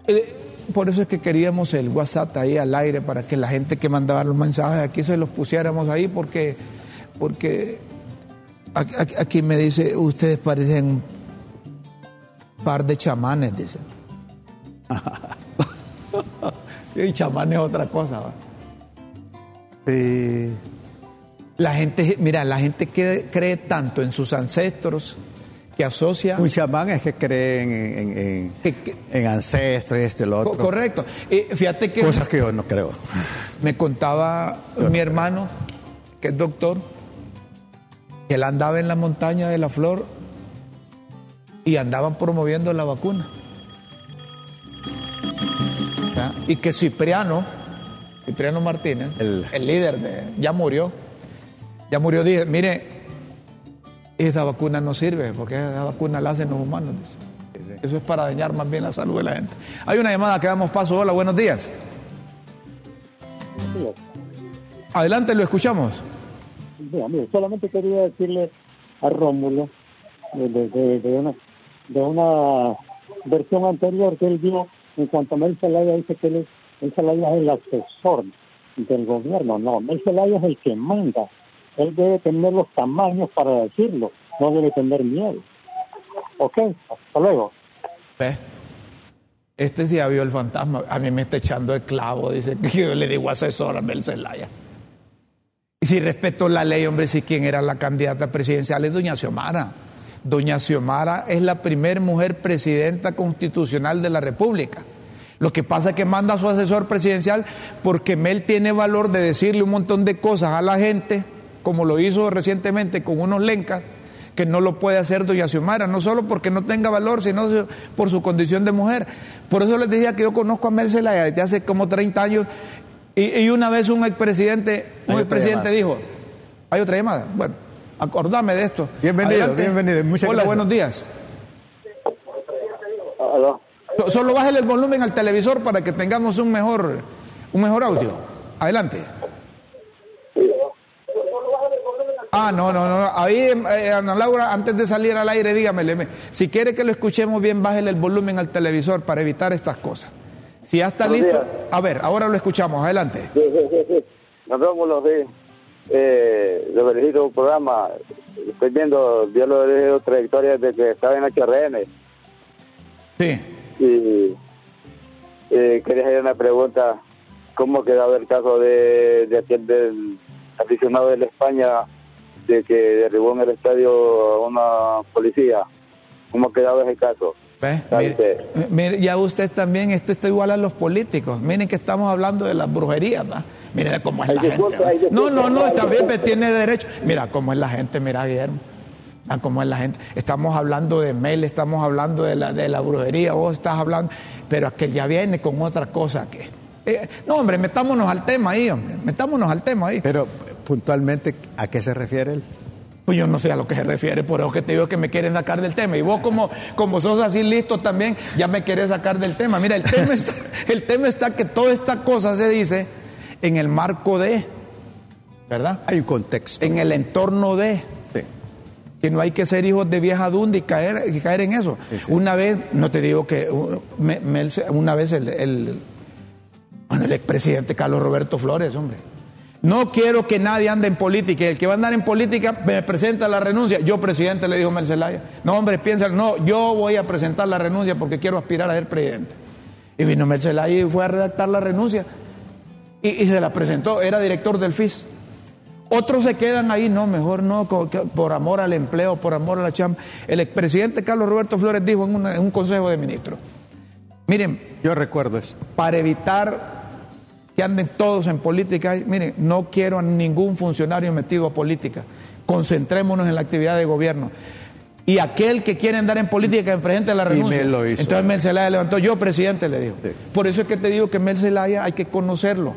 [SPEAKER 1] eh, por eso es que queríamos el WhatsApp ahí al aire para que la gente que mandaba los mensajes aquí se los pusiéramos ahí porque, porque aquí me dice, ustedes parecen par de chamanes, dice. y chamán es otra cosa. ¿va? La gente, mira, la gente que cree tanto en sus ancestros que asocia.
[SPEAKER 2] Un chamán es que cree en, en, ancestros y esto y lo otro.
[SPEAKER 1] correcto. fíjate que.
[SPEAKER 2] Cosas que yo no creo.
[SPEAKER 1] Me contaba mi hermano, que es doctor, que él andaba en la montaña de la flor y andaban promoviendo la vacuna. Y que Cipriano, Cipriano Martínez, el, líder de, ya murió, ya murió, dije, mire, esa vacuna no sirve porque esa vacuna la hacen los humanos. Eso es para dañar más bien la salud de la gente. Hay una llamada que damos paso. Hola, buenos días. Adelante, lo escuchamos.
[SPEAKER 4] solamente quería decirle a Rómulo de, de, una, de una versión anterior que él dio en cuanto a Mel Zelaya dice que él, es el asesor del gobierno. No, Mel Zelaya es el que manda. Él debe tener los tamaños para decirlo, no debe tener miedo. Ok, hasta luego.
[SPEAKER 1] Este día vio el fantasma, a mí me está echando el clavo, dice que yo le digo asesor a Mel Zelaya. Y si respeto la ley, hombre, si quien era la candidata presidencial es doña Xiomara. Doña Xiomara es la primer mujer presidenta constitucional de la República. Lo que pasa es que manda a su asesor presidencial porque Mel tiene valor de decirle un montón de cosas a la gente, como lo hizo recientemente con unos lencas, que no lo puede hacer doña Xiomara, no solo porque no tenga valor, sino por su condición de mujer. Por eso les decía que yo conozco a Mel Zelaya desde hace como 30 años y, una vez un expresidente, un expresidente dijo, ¿hay otra llamada? Bueno, acordame de esto.
[SPEAKER 3] Bienvenido, bienvenido. Muchas
[SPEAKER 1] Hola, buenos días. Solo bájale el volumen al televisor para que tengamos un mejor, un mejor audio. Adelante. Ah, no, no, no. Ahí, eh, Ana Laura, antes de salir al aire, dígame, si quiere que lo escuchemos bien, bájele el volumen al televisor para evitar estas cosas. Si ya está listo, a ver, ahora lo escuchamos, adelante.
[SPEAKER 5] Sí, sí, sí. Nos vemos los de, eh, un programa. Estoy viendo, yo lo he trayectoria de que estaba en HRN.
[SPEAKER 1] Sí.
[SPEAKER 5] Y eh, quería hacer una pregunta, ¿cómo quedaba el caso de, de aquel del aficionado de la España de que derribó en el estadio a una policía? ¿Cómo quedaba ese caso?
[SPEAKER 1] Mire, ya usted también, esto está igual a los políticos. Miren que estamos hablando de las brujerías, ¿verdad? Miren cómo es la gente. No, no, no, está bien, tiene derecho. Mira cómo es la gente, mira, Guillermo. Mira cómo es la gente. Estamos hablando de mail, estamos hablando de la, de la brujería, vos estás hablando, pero aquel ya viene con otra cosa que. Eh, no, hombre, metámonos al tema ahí, hombre, metámonos al tema ahí.
[SPEAKER 2] Pero puntualmente, ¿a qué se refiere él?
[SPEAKER 1] Pues yo no sé a lo que se refiere, por eso que te digo que me quieren sacar del tema. Y vos como, como sos así listo también, ya me querés sacar del tema. Mira, el tema, está, el tema está que toda esta cosa se dice en el marco de, ¿verdad?
[SPEAKER 2] Hay un contexto.
[SPEAKER 1] En el entorno de. Sí. Que no hay que ser hijos de vieja dunda y caer, caer en eso. Una vez, no te digo que, una vez el, el, bueno, el expresidente Carlos Roberto Flores, hombre no quiero que nadie ande en política. El que va a andar en política me presenta la renuncia. Yo, presidente, le dijo Mercelaya. No, hombre, piensa, no, yo voy a presentar la renuncia porque quiero aspirar a ser presidente. Y vino Mercelaya y fue a redactar la renuncia. Y, se la presentó, era director del FIS. Otros se quedan ahí, no, mejor no, por amor al empleo, por amor a la chamba. El expresidente Carlos Roberto Flores dijo en, en un consejo de ministros. Miren.
[SPEAKER 2] Yo recuerdo eso.
[SPEAKER 1] Para evitar que anden todos en política. Miren, no quiero a ningún funcionario metido a política. Concentrémonos en la actividad de gobierno. Y aquel que quiere andar en política, presente la renuncia.
[SPEAKER 2] lo hizo.
[SPEAKER 1] Entonces Mel Zelaya levantó, yo presidente le digo. Por eso es que te digo que Mel Zelaya hay que conocerlo,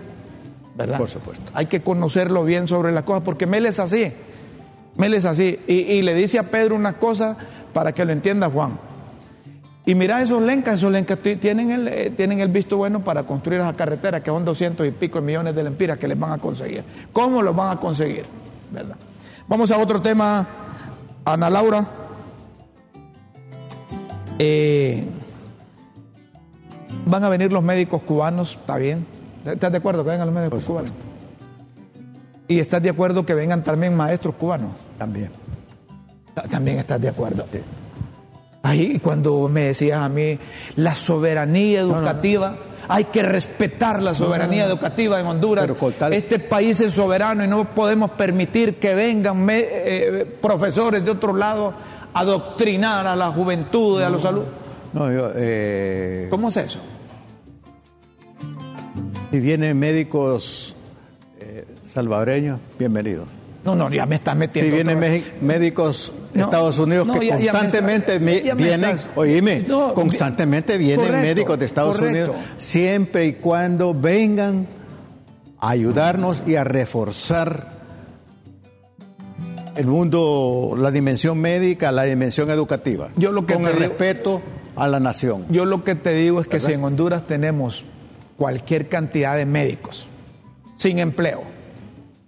[SPEAKER 1] ¿verdad?
[SPEAKER 2] Por supuesto.
[SPEAKER 1] Hay que conocerlo bien sobre las cosas, porque Mel es así. Mel es así. Y, y le dice a Pedro una cosa para que lo entienda Juan. Y mira esos lencas, esos lencas tienen el, eh, tienen el visto bueno para construir esa carretera, que son 200 y pico millones de lempiras que les van a conseguir. ¿Cómo los van a conseguir? ¿Verdad? Vamos a otro tema, Ana Laura. Eh, van a venir los médicos cubanos, está bien. ¿Estás de acuerdo que vengan los médicos cubanos? ¿Y estás de acuerdo que vengan también maestros cubanos?
[SPEAKER 2] También.
[SPEAKER 1] También estás de acuerdo. Ahí cuando me decías a mí, la soberanía educativa, hay que respetar la soberanía educativa en Honduras. Este país es soberano y no podemos permitir que vengan eh, profesores de otro lado a adoctrinar a la juventud y a los alumnos.
[SPEAKER 2] No, yo, eh,
[SPEAKER 1] ¿Cómo es eso?
[SPEAKER 2] Si vienen médicos eh, salvadoreños, bienvenidos.
[SPEAKER 1] No, no, ya me estás metiendo.
[SPEAKER 2] Si vienen médicos de Estados Unidos que constantemente vienen, oíme, constantemente vienen médicos de Estados Unidos, siempre y cuando vengan a ayudarnos y a reforzar el mundo, la dimensión médica, la dimensión educativa,
[SPEAKER 1] yo lo que
[SPEAKER 2] con el respeto a la nación.
[SPEAKER 1] Yo lo que te digo es que si en Honduras tenemos cualquier cantidad de médicos sin empleo,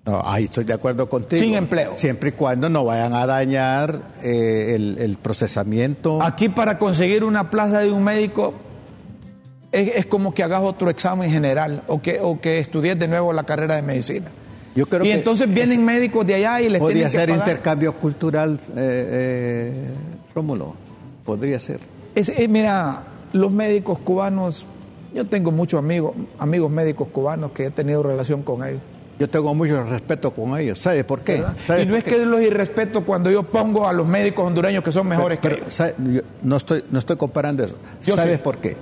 [SPEAKER 2] no, ahí estoy de acuerdo contigo.
[SPEAKER 1] Sin empleo.
[SPEAKER 2] Siempre y cuando no vayan a dañar eh, el, procesamiento.
[SPEAKER 1] Aquí para conseguir una plaza de un médico es, como que hagas otro examen general o que, o que estudies de nuevo la carrera de medicina.
[SPEAKER 2] Yo creo
[SPEAKER 1] y entonces vienen médicos de allá y les
[SPEAKER 2] Podría
[SPEAKER 1] ser
[SPEAKER 2] intercambio cultural, eh, eh, Rómulo. Podría ser.
[SPEAKER 1] Es, mira, los médicos cubanos, yo tengo muchos amigos, amigos médicos cubanos que he tenido relación con ellos
[SPEAKER 2] Yo tengo mucho respeto con ellos. ¿Sabe por qué?
[SPEAKER 1] y no es que los irrespeto cuando yo pongo a los médicos hondureños que son mejores que ellos.
[SPEAKER 2] no, estoy, no estoy comparando eso. ¿Sabes por qué?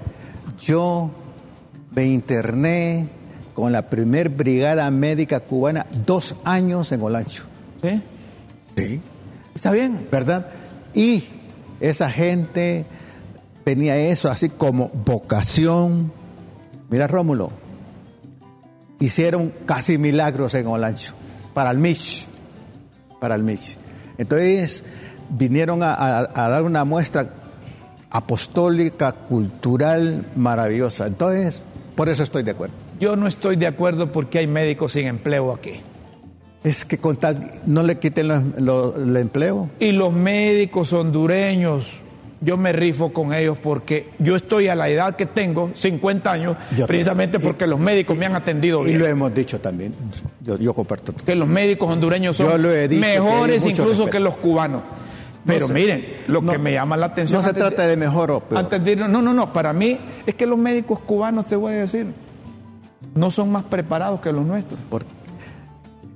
[SPEAKER 2] Yo me interné con la primer brigada médica cubana dos años en Olancho.
[SPEAKER 1] ¿Sí?
[SPEAKER 2] Sí.
[SPEAKER 1] Está bien.
[SPEAKER 2] ¿Verdad? Y esa gente tenía eso así como vocación. Mira, Rómulo, hicieron casi milagros en Olancho para el Mich. Para el Mich. Entonces vinieron a, dar una muestra apostólica, cultural, maravillosa. Entonces, por eso estoy de acuerdo.
[SPEAKER 1] Yo no estoy de acuerdo porque hay médicos sin empleo aquí.
[SPEAKER 2] Es que con tal no le quiten el empleo.
[SPEAKER 1] Y los médicos hondureños, yo me rifo con ellos porque yo estoy a la edad que tengo, 50 años, precisamente porque los médicos me han atendido bien.
[SPEAKER 2] Y lo hemos dicho también, yo, comparto.
[SPEAKER 1] Que los médicos hondureños son mejores incluso que los cubanos. Pero miren, lo que me llama la atención...
[SPEAKER 2] No se trata de, mejor o peor.
[SPEAKER 1] no, no, no, para mí es que los médicos cubanos, te voy a decir, no son más preparados que los nuestros. ¿Por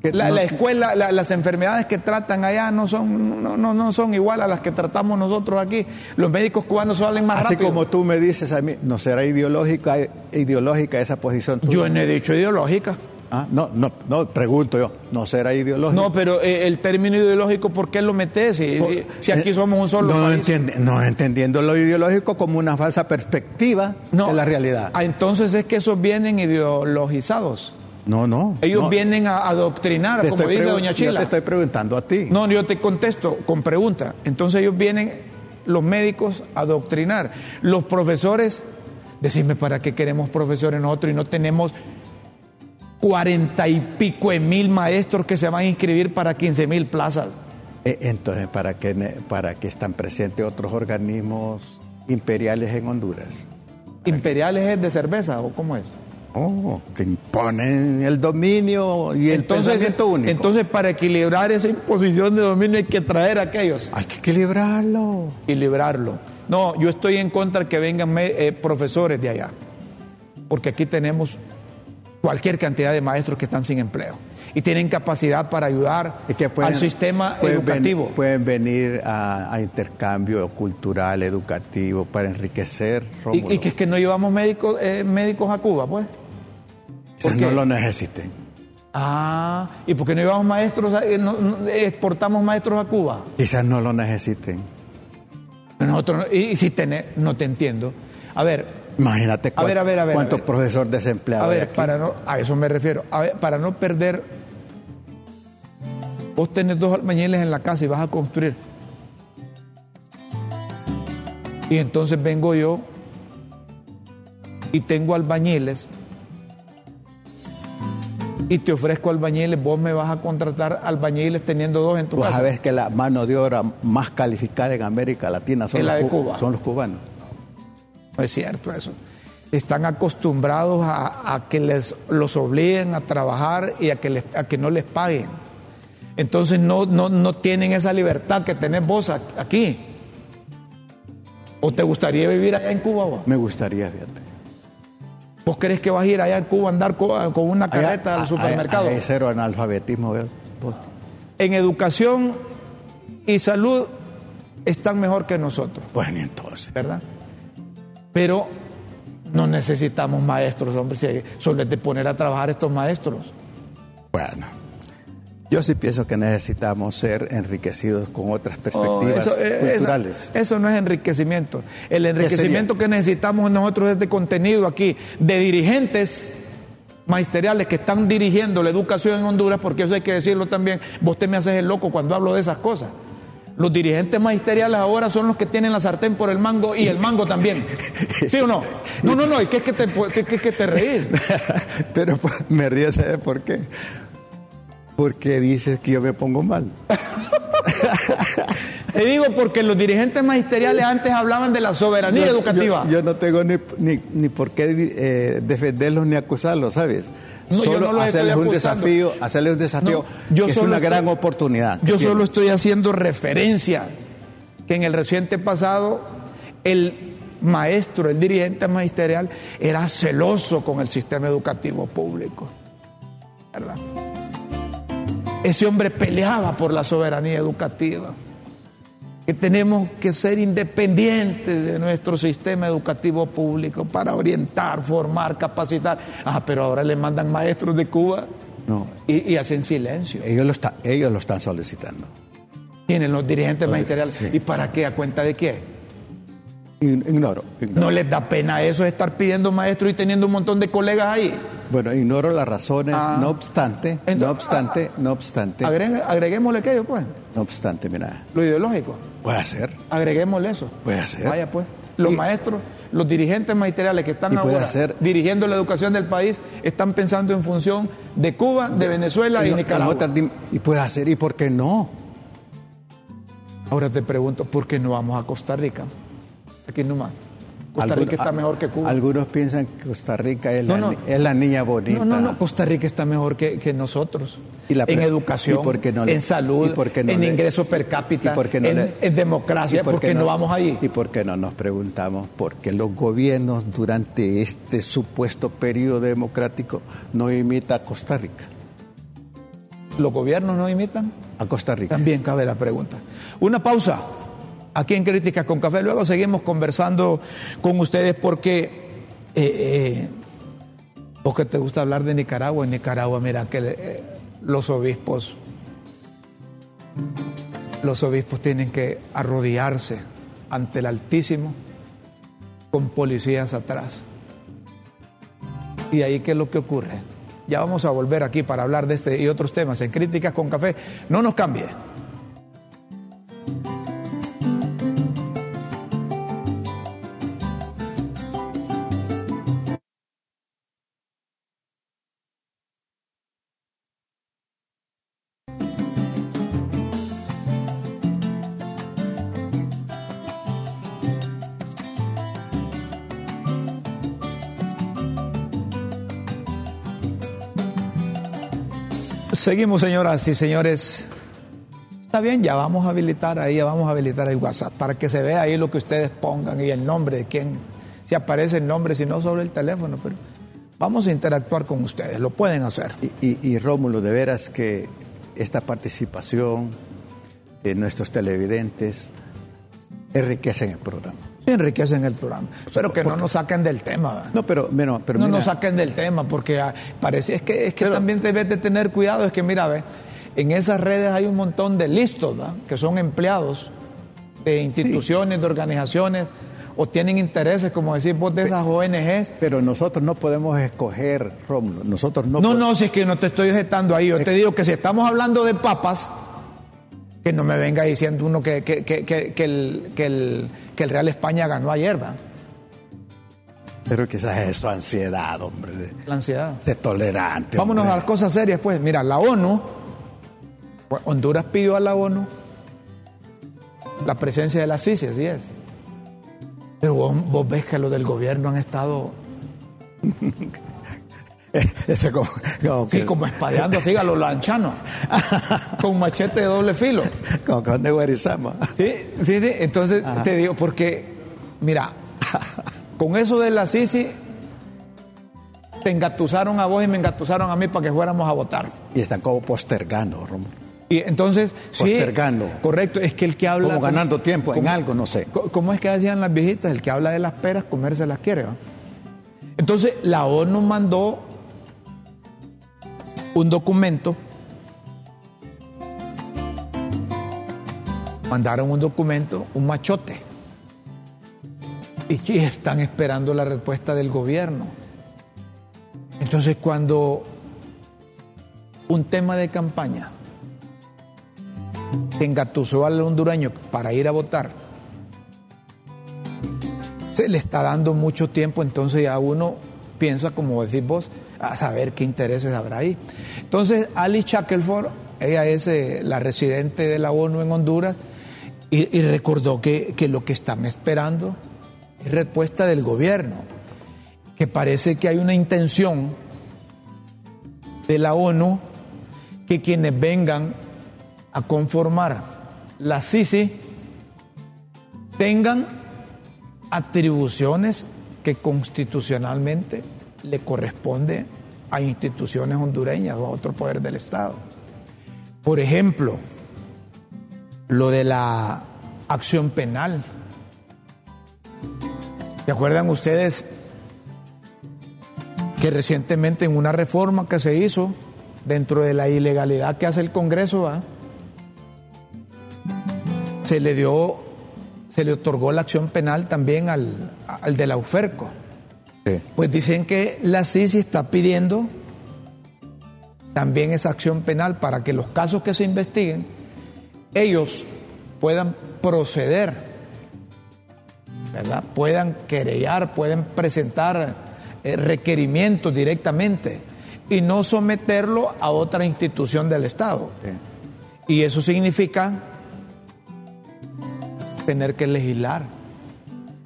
[SPEAKER 1] la, escuela, las enfermedades que tratan allá no son, no, no, son igual a las que tratamos nosotros aquí. Los médicos cubanos salen más
[SPEAKER 2] Así como tú me dices a mí, ¿no será ideológica, ideológica esa posición
[SPEAKER 1] tuya? Yo no he dicho ideológica.
[SPEAKER 2] Ah, no, no, no, pregunto yo, ¿no será ideológico?
[SPEAKER 1] No, pero eh, el término ideológico, ¿por qué lo metes? Si, si, aquí eh, somos un solo
[SPEAKER 2] no
[SPEAKER 1] país.
[SPEAKER 2] no entendiendo lo ideológico como una falsa perspectiva de la realidad.
[SPEAKER 1] Ah, entonces es que esos vienen ideologizados.
[SPEAKER 2] No, no.
[SPEAKER 1] Ellos vienen a adoctrinar, como dice doña Chila. Yo
[SPEAKER 2] te estoy preguntando a ti.
[SPEAKER 1] No, yo te contesto con pregunta. Entonces ellos vienen, los médicos, a adoctrinar. Los profesores, decime para qué queremos profesores nosotros y no tenemos cuarenta y pico de mil maestros que se van a inscribir para quince mil plazas.
[SPEAKER 2] Eh, entonces, ¿para qué, ¿para qué están presentes otros organismos imperiales en Honduras?
[SPEAKER 1] ¿Imperiales es de cerveza o cómo es?
[SPEAKER 2] Oh, que imponen el dominio y el entonces, pensamiento único.
[SPEAKER 1] Entonces, para equilibrar esa imposición de dominio hay que traer a aquellos.
[SPEAKER 2] Hay que equilibrarlo.
[SPEAKER 1] Equilibrarlo. No, yo estoy en contra de que vengan eh, profesores de allá. Porque aquí tenemos cualquier cantidad de maestros que están sin empleo y tienen capacidad para ayudar al sistema educativo.
[SPEAKER 2] pueden venir a, intercambio cultural, educativo, para enriquecer.
[SPEAKER 1] ¿Y, y que es que no llevamos médicos, eh, médicos a Cuba, pues?
[SPEAKER 2] Quizás no lo necesiten.
[SPEAKER 1] Ah, ¿y por qué no llevamos maestros, eh, exportamos maestros a Cuba?
[SPEAKER 2] Quizás no lo necesiten.
[SPEAKER 1] Nosotros, y, si tenés, no te entiendo. A ver,
[SPEAKER 2] Imagínate a ver, a ver, a ver, cuántos profesores desempleados.
[SPEAKER 1] A ver, para no, a eso me refiero. A ver, para no perder. Vos tenés dos albañiles en la casa y vas a construir. Y entonces vengo yo y tengo albañiles y te ofrezco albañiles, vos me vas a contratar albañiles teniendo dos en tu casa.
[SPEAKER 2] Sabes que la mano de obra más calificada en América Latina son,
[SPEAKER 1] los,
[SPEAKER 2] de
[SPEAKER 1] Cuba.
[SPEAKER 2] son los cubanos.
[SPEAKER 1] No es cierto eso. Están acostumbrados a, que les, los obliguen a trabajar y a que, les, a que no les paguen. Entonces no, no, tienen esa libertad que tenés vos aquí. ¿O te gustaría vivir allá en Cuba? Vos?
[SPEAKER 2] Me gustaría, fíjate.
[SPEAKER 1] ¿Vos crees que vas a ir allá en Cuba a andar con, una carreta al supermercado?
[SPEAKER 2] Es cero analfabetismo.
[SPEAKER 1] En educación y salud están mejor que nosotros.
[SPEAKER 2] Bueno, entonces.
[SPEAKER 1] ¿Verdad? Pero no necesitamos maestros, hombre, solo es de poner a trabajar estos maestros.
[SPEAKER 2] Bueno, yo sí pienso que necesitamos ser enriquecidos con otras oh, perspectivas eh, culturales.
[SPEAKER 1] Eso, no es enriquecimiento. El enriquecimiento que necesitamos nosotros es de contenido aquí, de dirigentes magisteriales que están dirigiendo la educación en Honduras, porque eso hay que decirlo también. Vos te me haces el loco cuando hablo de esas cosas. Los dirigentes magisteriales ahora son los que tienen la sartén por el mango y el mango también. ¿Sí o no? No, no, no, es que es que te, es que te reís.
[SPEAKER 2] Pero pues, me río, ¿sabes por qué? Porque dices que yo me pongo mal.
[SPEAKER 1] Te digo porque los dirigentes magisteriales antes hablaban de la soberanía educativa.
[SPEAKER 2] Yo, no tengo ni, ni, por qué eh, defenderlos ni acusarlos, ¿sabes? solo hacerles un desafío, hacerles un desafío que es una gran oportunidad.
[SPEAKER 1] Yo solo estoy haciendo referencia que en el reciente pasado el maestro, el dirigente magisterial, era celoso con el sistema educativo público. ¿Verdad? Ese hombre peleaba por la soberanía educativa, que tenemos que ser independientes de nuestro sistema educativo público para orientar, formar, capacitar. Ah, pero ahora le mandan maestros de Cuba
[SPEAKER 2] No,
[SPEAKER 1] y, y hacen silencio.
[SPEAKER 2] ellos lo, está- ellos lo están solicitando.
[SPEAKER 1] Tienen los dirigentes
[SPEAKER 2] Oye,
[SPEAKER 1] magisteriales.
[SPEAKER 2] sí.
[SPEAKER 1] ¿Y para qué? ¿A cuenta de qué?
[SPEAKER 2] Ign- Ignoro, ignoro.
[SPEAKER 1] ¿No les da pena eso de estar pidiendo maestros y teniendo un montón de colegas ahí?
[SPEAKER 2] Bueno, ignoro las razones,
[SPEAKER 1] Ah.
[SPEAKER 2] no obstante,
[SPEAKER 1] Entonces,
[SPEAKER 2] no obstante, no obstante,
[SPEAKER 1] Agregue- agreguémosle aquello, pues,
[SPEAKER 2] no obstante, mira,
[SPEAKER 1] lo ideológico.
[SPEAKER 2] puede ser,
[SPEAKER 1] Agreguémosle eso.
[SPEAKER 2] puede ser.
[SPEAKER 1] Vaya pues. Los
[SPEAKER 2] Y-
[SPEAKER 1] maestros, los dirigentes magisteriales que están ahora
[SPEAKER 2] ser-
[SPEAKER 1] dirigiendo la educación del país están pensando en función de Cuba, de Venezuela y, Nicaragua.
[SPEAKER 2] y puede hacer, ¿y por qué no?
[SPEAKER 1] Ahora te pregunto, ¿por qué no vamos a Costa Rica? Aquí nomás. Costa Rica está mejor que Cuba.
[SPEAKER 2] Algunos piensan que Costa Rica es,
[SPEAKER 1] No,
[SPEAKER 2] la,
[SPEAKER 1] no.
[SPEAKER 2] ni- es la niña bonita.
[SPEAKER 1] No, no, no, Costa Rica está mejor que, que nosotros.
[SPEAKER 2] Y la
[SPEAKER 1] en educación,
[SPEAKER 2] ¿y por qué no le-
[SPEAKER 1] en salud,
[SPEAKER 2] y por qué no
[SPEAKER 1] en
[SPEAKER 2] le-
[SPEAKER 1] ingreso per cápita,
[SPEAKER 2] ¿Y por qué no
[SPEAKER 1] en,
[SPEAKER 2] le-
[SPEAKER 1] en democracia,
[SPEAKER 2] ¿Y por
[SPEAKER 1] ¿por
[SPEAKER 2] qué
[SPEAKER 1] no vamos allí?
[SPEAKER 2] ¿Y por qué no nos preguntamos por qué los gobiernos durante este supuesto periodo democrático no imitan a Costa Rica?
[SPEAKER 1] ¿Los gobiernos no imitan?
[SPEAKER 2] A Costa Rica.
[SPEAKER 1] También cabe la pregunta. Una pausa aquí en Críticas con Café. Luego seguimos conversando con ustedes porque eh, eh, vos que te gusta hablar de Nicaragua, en Nicaragua, mira que eh, los obispos, los obispos tienen que arrodillarse ante el Altísimo con policías atrás. Y ahí qué es lo que ocurre. Ya vamos a volver aquí para hablar de este y otros temas en Críticas con Café. No nos cambie. Seguimos, señoras y señores. Está bien, ya vamos a habilitar ahí, ya vamos a habilitar el WhatsApp para que se vea ahí lo que ustedes pongan y el nombre de quién, si aparece el nombre, si no sobre el teléfono, pero vamos a interactuar con ustedes, lo pueden hacer.
[SPEAKER 2] Y, Rómulo, de veras que esta participación de nuestros televidentes enriquecen el programa.
[SPEAKER 1] Enriquecen el programa, pero que no nos saquen del tema. ¿verdad?
[SPEAKER 2] No, pero, bueno, pero
[SPEAKER 1] no
[SPEAKER 2] mira,
[SPEAKER 1] nos saquen del tema porque ah, parece es que es que
[SPEAKER 2] Pero-
[SPEAKER 1] también debes de tener cuidado es que mira ve en esas redes hay un montón de listos ¿verdad? que son empleados de instituciones de organizaciones o tienen intereses como decís vos de esas ONGs
[SPEAKER 2] pero nosotros no podemos escoger, Rómulo. Nosotros no,
[SPEAKER 1] no
[SPEAKER 2] po-
[SPEAKER 1] no si es que no te estoy objetando ahí yo te digo que si estamos hablando de papas que no me venga diciendo uno que, que, que, que, el, que, el, que el Real España ganó ayer ¿verdad?
[SPEAKER 2] Pero quizás es su ansiedad, hombre,
[SPEAKER 1] la ansiedad
[SPEAKER 2] de tolerante.
[SPEAKER 1] Vámonos
[SPEAKER 2] hombre.
[SPEAKER 1] a las cosas serias, pues. Mira, la ONU, pues, Honduras pidió a la ONU la presencia de la CICI, así es. Pero vos, vos ves que los del gobierno han estado,
[SPEAKER 2] Ese como, como
[SPEAKER 1] sí,
[SPEAKER 2] que-
[SPEAKER 1] como espadeando, así a los lanchanos, con machete de doble filo.
[SPEAKER 2] como que de Guarizama.
[SPEAKER 1] Sí, sí, sí. Entonces te digo, porque, mira, con eso de la CICI, te engatusaron a vos y me engatusaron a mí para que fuéramos a votar.
[SPEAKER 2] Y están como postergando, Rómulo.
[SPEAKER 1] Y entonces, sí,
[SPEAKER 2] Postergando.
[SPEAKER 1] correcto, es que el que habla...
[SPEAKER 2] Como ganando tiempo en
[SPEAKER 1] ¿cómo-
[SPEAKER 2] algo, no sé.
[SPEAKER 1] ¿Cómo es que decían las viejitas? El que habla de las peras, comerse las quiere. Entonces, la ONU mandó un documento, mandaron un documento, un machote, y que están esperando la respuesta del gobierno. Entonces, cuando un tema de campaña engatusó al hondureño para ir a votar, se le está dando mucho tiempo, entonces ya uno piensa, como decís vos, a saber qué intereses habrá ahí. Entonces, Ali Shackelford, ella es eh, la residente de la ONU en Honduras, y, recordó que, que lo que están esperando es respuesta del gobierno, que parece que hay una intención de la ONU que quienes vengan a conformar la CICI tengan atribuciones que constitucionalmente le corresponde a instituciones hondureñas o a otro poder del Estado. Por ejemplo, lo de la acción penal. ¿Se acuerdan ustedes que recientemente en una reforma que se hizo dentro de la ilegalidad que hace el Congreso, se le dio, se le otorgó la acción penal también al, al de la UFERCO? Pues dicen que la CICI está pidiendo también esa acción penal para que los casos que se investiguen, ellos puedan proceder, ¿verdad? Puedan querellar, pueden presentar eh, requerimientos directamente y no someterlo a otra institución del Estado. Y eso significa tener que legislar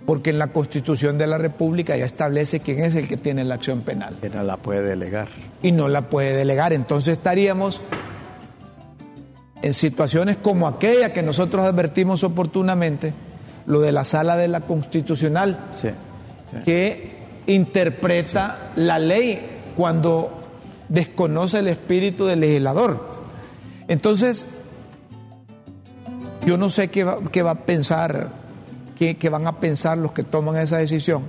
[SPEAKER 1] porque en la Constitución de la República ya establece quién es el que tiene la acción penal.
[SPEAKER 2] Que no la puede delegar.
[SPEAKER 1] Y no la puede delegar. Entonces estaríamos en situaciones como aquella que nosotros advertimos oportunamente, lo de la sala de la Constitucional, que interpreta la ley cuando desconoce el espíritu del legislador. Entonces, yo no sé qué va, qué va a pensar que, van a pensar los que toman esa decisión.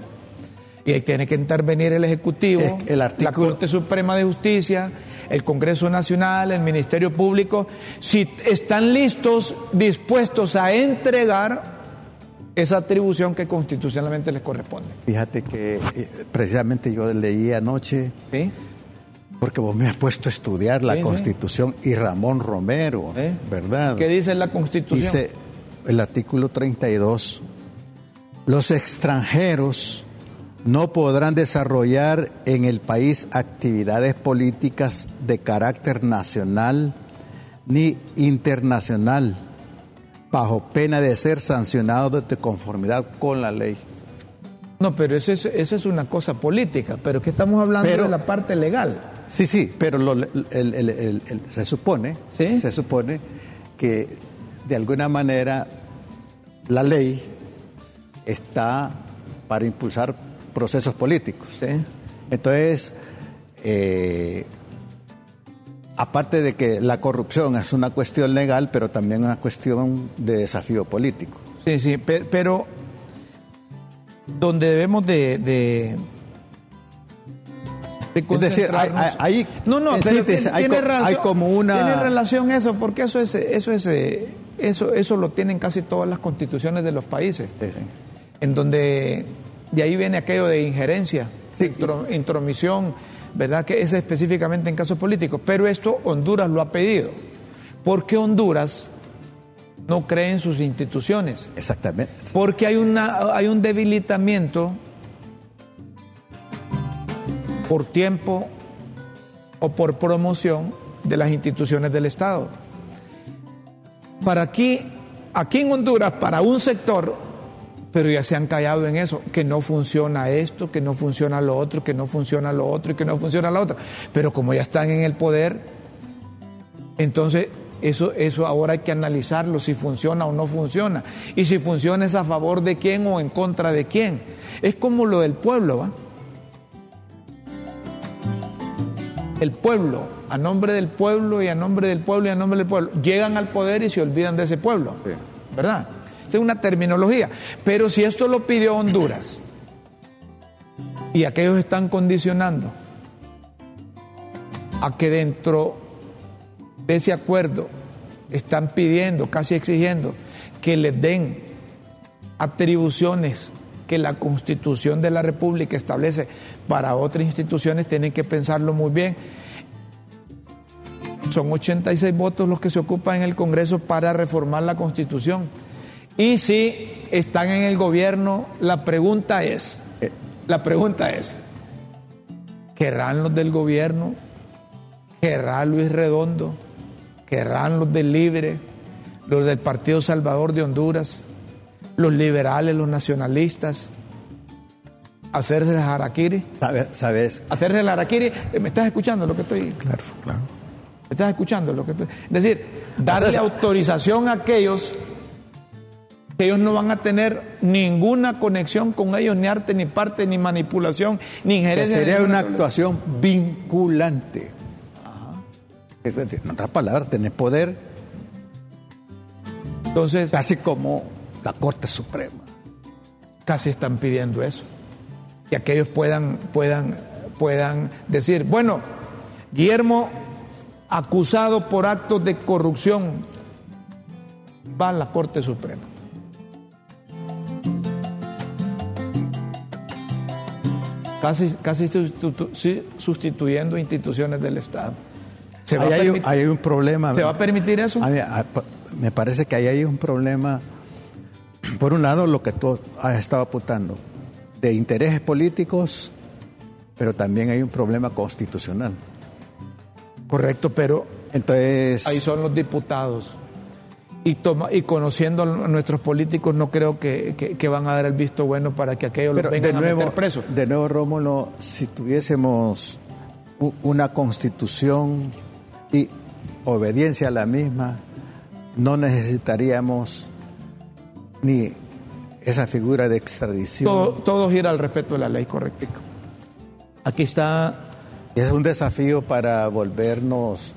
[SPEAKER 1] Y ahí tiene que intervenir el Ejecutivo, la Corte Suprema de Justicia, el Congreso Nacional, el Ministerio Público, si están listos, dispuestos a entregar esa atribución que constitucionalmente les corresponde.
[SPEAKER 2] Fíjate que eh, precisamente yo leí anoche, ¿Sí? porque vos me has puesto a estudiar la Constitución y Ramón Romero, ¿verdad?
[SPEAKER 1] ¿Qué dice la Constitución?
[SPEAKER 2] Dice el artículo 32 los extranjeros no podrán desarrollar en el país actividades políticas de carácter nacional ni internacional bajo pena de ser sancionados de conformidad con la ley.
[SPEAKER 1] No, pero eso es, eso es una cosa política, pero que estamos hablando de la parte legal.
[SPEAKER 2] Sí, sí, pero se supone, se supone que de alguna manera la ley está para impulsar procesos políticos. Entonces, eh, aparte de que la corrupción es una cuestión legal, pero también una cuestión de desafío político.
[SPEAKER 1] Sí, sí, pero, donde debemos de, de
[SPEAKER 2] es decir, hay,
[SPEAKER 1] no, no, tiene, relación, como una tiene relación eso, porque eso es, eso es, eso, eso lo tienen casi todas las constituciones de los países. Sí, sí en donde de ahí viene aquello de injerencia, intromisión, ¿verdad? Que es específicamente en casos políticos. Pero esto Honduras lo ha pedido. ¿Por qué Honduras no cree en sus instituciones?
[SPEAKER 2] Exactamente.
[SPEAKER 1] Porque hay, una, hay un debilitamiento por tiempo o por promoción de las instituciones del Estado. Para aquí, aquí en Honduras, para un sector, pero ya se han callado en eso, que no funciona esto, que no funciona lo otro, que no funciona lo otro y que no funciona lo otro. Pero como ya están en el poder, entonces eso, eso ahora hay que analizarlo, si funciona o no funciona. Y si funciona es a favor de quién o en contra de quién. Es como lo del pueblo, ¿va? El pueblo, a nombre del pueblo y a nombre del pueblo y a nombre del pueblo, llegan al poder y se olvidan de ese pueblo, ¿verdad? Es una terminología. Pero si esto lo pidió Honduras y aquellos están condicionando a que dentro de ese acuerdo están pidiendo, casi exigiendo, que les den atribuciones que la constitución de la República establece para otras instituciones, tienen que pensarlo muy bien. Son 86 votos los que se ocupan en el Congreso para reformar la constitución. Y si están en el gobierno, la pregunta es, la pregunta es, ¿querrán los del gobierno? ¿Querrá Luis Redondo? ¿Querrán los del Libre? ¿Los del Partido Salvador de Honduras? ¿Los liberales, los nacionalistas? ¿Hacerse el harakiri?
[SPEAKER 2] ¿Sabes? ¿Sabes?
[SPEAKER 1] ¿Hacerse el harakiri? ¿Me estás escuchando lo que estoy?
[SPEAKER 2] Claro, claro.
[SPEAKER 1] ¿Me estás escuchando lo que estoy? Es decir, darle autorización a aquellos que ellos no van a tener ninguna conexión con ellos, ni arte, ni parte, ni manipulación, ni injerencia.
[SPEAKER 2] sería una actuación vinculante. En otras palabras, tenés poder.
[SPEAKER 1] Entonces,
[SPEAKER 2] casi como la Corte Suprema.
[SPEAKER 1] Casi están pidiendo eso. Que aquellos puedan, puedan, puedan decir, bueno, Guillermo, acusado por actos de corrupción, va a la Corte Suprema. Casi, casi sustituyendo instituciones del Estado.
[SPEAKER 2] ¿Se hay, hay, un problema.
[SPEAKER 1] ¿Se va a permitir eso?
[SPEAKER 2] me parece que ahí hay un problema. Por un lado, lo que tú has estado apuntando, de intereses políticos, pero también hay un problema constitucional.
[SPEAKER 1] Correcto, pero
[SPEAKER 2] entonces
[SPEAKER 1] ahí son los diputados y, toma, y conociendo a nuestros políticos no creo que, van a dar el visto bueno para que aquellos los vengan
[SPEAKER 2] de nuevo,
[SPEAKER 1] a meter presos.
[SPEAKER 2] De nuevo, Rómulo, si tuviésemos una constitución y obediencia a la misma, no necesitaríamos ni esa figura de extradición.
[SPEAKER 1] Todo, todo gira al respeto de la ley, correcto. Aquí está...
[SPEAKER 2] Es un desafío para volvernos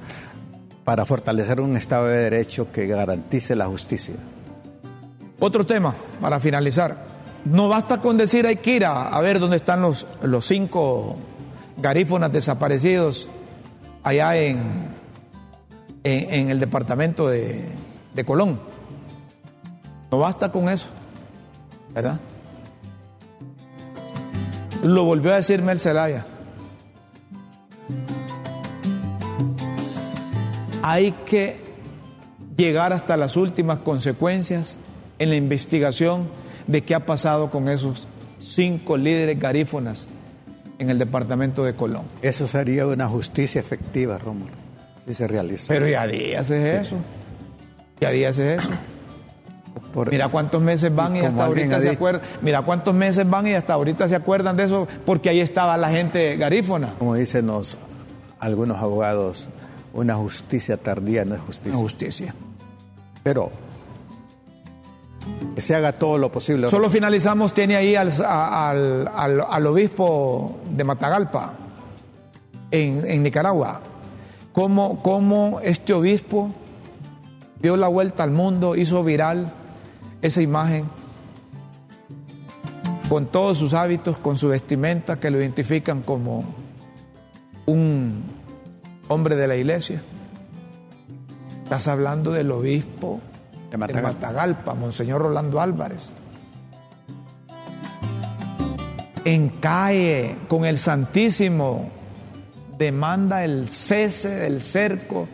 [SPEAKER 2] para fortalecer un Estado de Derecho que garantice la justicia.
[SPEAKER 1] Otro tema, para finalizar. No basta con decir hay que ir a, ver dónde están los, los cinco garífonas desaparecidos allá en, en, el departamento de, de Colón. No basta con eso, ¿verdad? Lo volvió a decir Mel Zelaya. Hay que llegar hasta las últimas consecuencias en la investigación de qué ha pasado con esos cinco líderes garífonas en el departamento de Colón.
[SPEAKER 2] Eso sería una justicia efectiva, Rómulo, si se realiza.
[SPEAKER 1] Pero ya días es eso. Ya días es eso. Mira cuántos meses van y, hasta ahorita se acuerdan. Mira cuántos meses van y hasta ahorita se acuerdan de eso porque ahí estaba la gente garífona.
[SPEAKER 2] Como dicen algunos abogados, una justicia tardía no es justicia. No
[SPEAKER 1] justicia.
[SPEAKER 2] Pero que se haga todo lo posible.
[SPEAKER 1] Solo finalizamos, tiene ahí al, obispo de Matagalpa, en, Nicaragua, cómo, cómo este obispo dio la vuelta al mundo, hizo viral esa imagen con todos sus hábitos, con su vestimenta que lo identifican como un hombre de la iglesia. Estás hablando del obispo de Matagalpa, Monseñor Rolando Álvarez. En calle con el Santísimo demanda el cese del cerco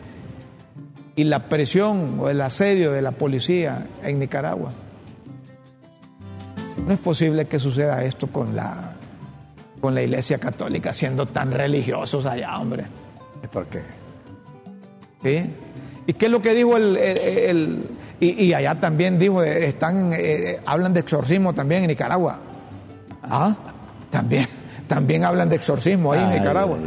[SPEAKER 1] y la presión o el asedio de la policía en Nicaragua. No es posible que suceda esto con la, con la Iglesia Católica, siendo tan religiosos allá, hombre.
[SPEAKER 2] ¿Por qué?
[SPEAKER 1] ¿Sí? ¿Y qué es lo que dijo el... y, allá también dijo, están, eh, hablan de exorcismo también en Nicaragua. Ah, también, también hablan de exorcismo ahí en Nicaragua.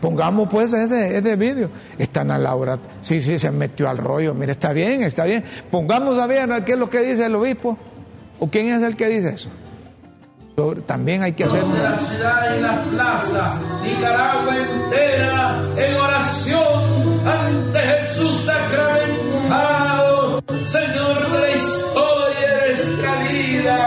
[SPEAKER 1] Pongamos pues ese, ese vídeo. Están a la hora, sí, sí, se metió al rollo. Mire, está bien, está bien. Pongamos a ver qué es lo que dice el obispo. ¿O quién es el que dice eso? también hay que hacer
[SPEAKER 6] una... la ciudad y la plaza, Nicaragua entera en oración ante Jesús sacramentado, Señor de la historia de nuestra vida.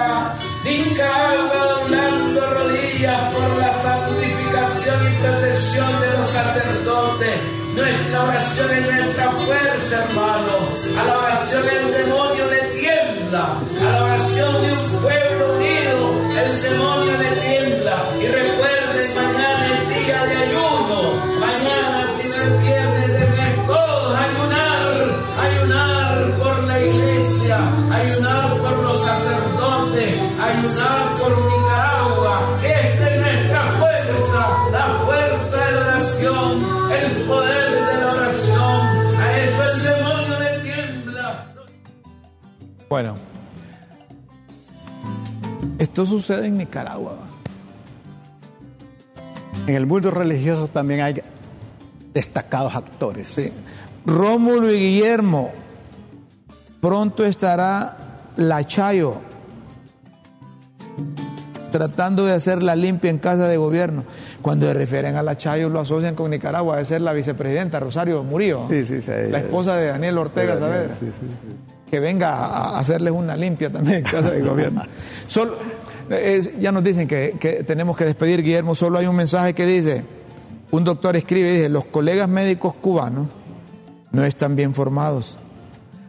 [SPEAKER 6] Nicaragua doblando rodillas por la santificación y protección de los sacerdotes. Nuestra oración es nuestra fuerza, hermano. A la oración el demonio le tiembla. A la oración de un pueblo el demonio le tiembla.
[SPEAKER 1] Bueno. Esto sucede en Nicaragua.
[SPEAKER 2] En el mundo religioso también hay destacados actores.
[SPEAKER 1] Rómulo y Guillermo, pronto estará la Chayo tratando de hacer la limpia en casa de gobierno. Cuando se refieren a la Chayo lo asocian con Nicaragua, debe ser la vicepresidenta Rosario Murillo,
[SPEAKER 2] Sí, sí, sí,
[SPEAKER 1] la esposa de Daniel Ortega
[SPEAKER 2] de
[SPEAKER 1] Saavedra,
[SPEAKER 2] sí, sí, sí.
[SPEAKER 1] Que venga a hacerles una limpia también en casa de gobierno. Solo, ya nos dicen que, que tenemos que despedir, Guillermo, solo hay un mensaje que dice, un doctor escribe, dice, los colegas médicos cubanos no están bien formados.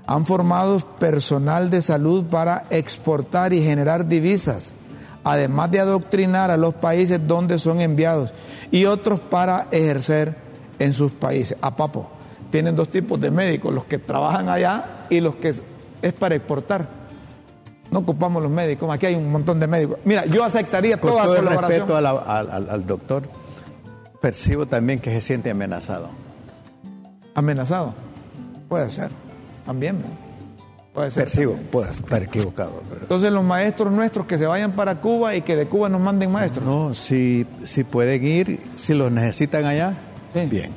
[SPEAKER 1] Han formado personal de salud para exportar y generar divisas, además de adoctrinar a los países donde son enviados y otros para ejercer en sus países. A papo, tienen dos tipos de médicos, los que trabajan allá y los que es, para exportar. No ocupamos los médicos, aquí hay un montón de médicos. Mira, yo aceptaría
[SPEAKER 2] Con
[SPEAKER 1] toda
[SPEAKER 2] todo el
[SPEAKER 1] colaboración.
[SPEAKER 2] respeto a la- al, al- doctor, percibo también que se siente amenazado.
[SPEAKER 1] Amenazado. Puede ser, también. Puede ser.
[SPEAKER 2] Percibo,
[SPEAKER 1] también.
[SPEAKER 2] puedo estar equivocado. pero-
[SPEAKER 1] Entonces los maestros nuestros que se vayan para Cuba y que de Cuba nos manden maestros.
[SPEAKER 2] No, si, si pueden ir, si los necesitan allá,
[SPEAKER 1] Sí.
[SPEAKER 2] bien.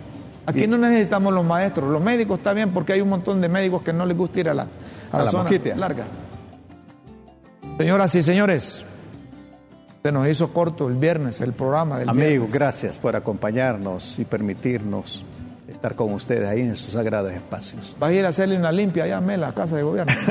[SPEAKER 1] Aquí no necesitamos los maestros, los médicos está bien porque hay un montón de médicos que no les gusta ir a la, a
[SPEAKER 2] A
[SPEAKER 1] la
[SPEAKER 2] la
[SPEAKER 1] zona
[SPEAKER 2] mosquitia.
[SPEAKER 1] larga. Señoras y señores, se nos hizo corto el viernes el programa del
[SPEAKER 2] Amigos, gracias por acompañarnos y permitirnos estar con ustedes ahí en sus sagrados espacios.
[SPEAKER 1] Vas a ir a hacerle una limpia allá a Mela, a casa de gobierno.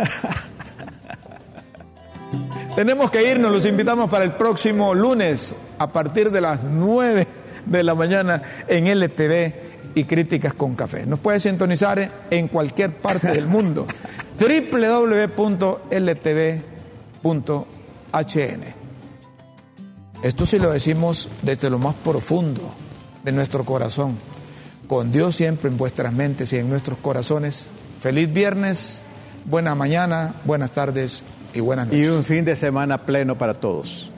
[SPEAKER 1] Tenemos que irnos, los invitamos para el próximo lunes a partir de las 9 de la mañana en LTV y Críticas con Café. Nos puede sintonizar en cualquier parte del mundo. www.ltv.hn Esto sí lo decimos desde lo más profundo de nuestro corazón. Con Dios siempre en vuestras mentes y en nuestros corazones. Feliz viernes, buena mañana, buenas tardes y buenas noches.
[SPEAKER 2] Y un fin de semana pleno para todos.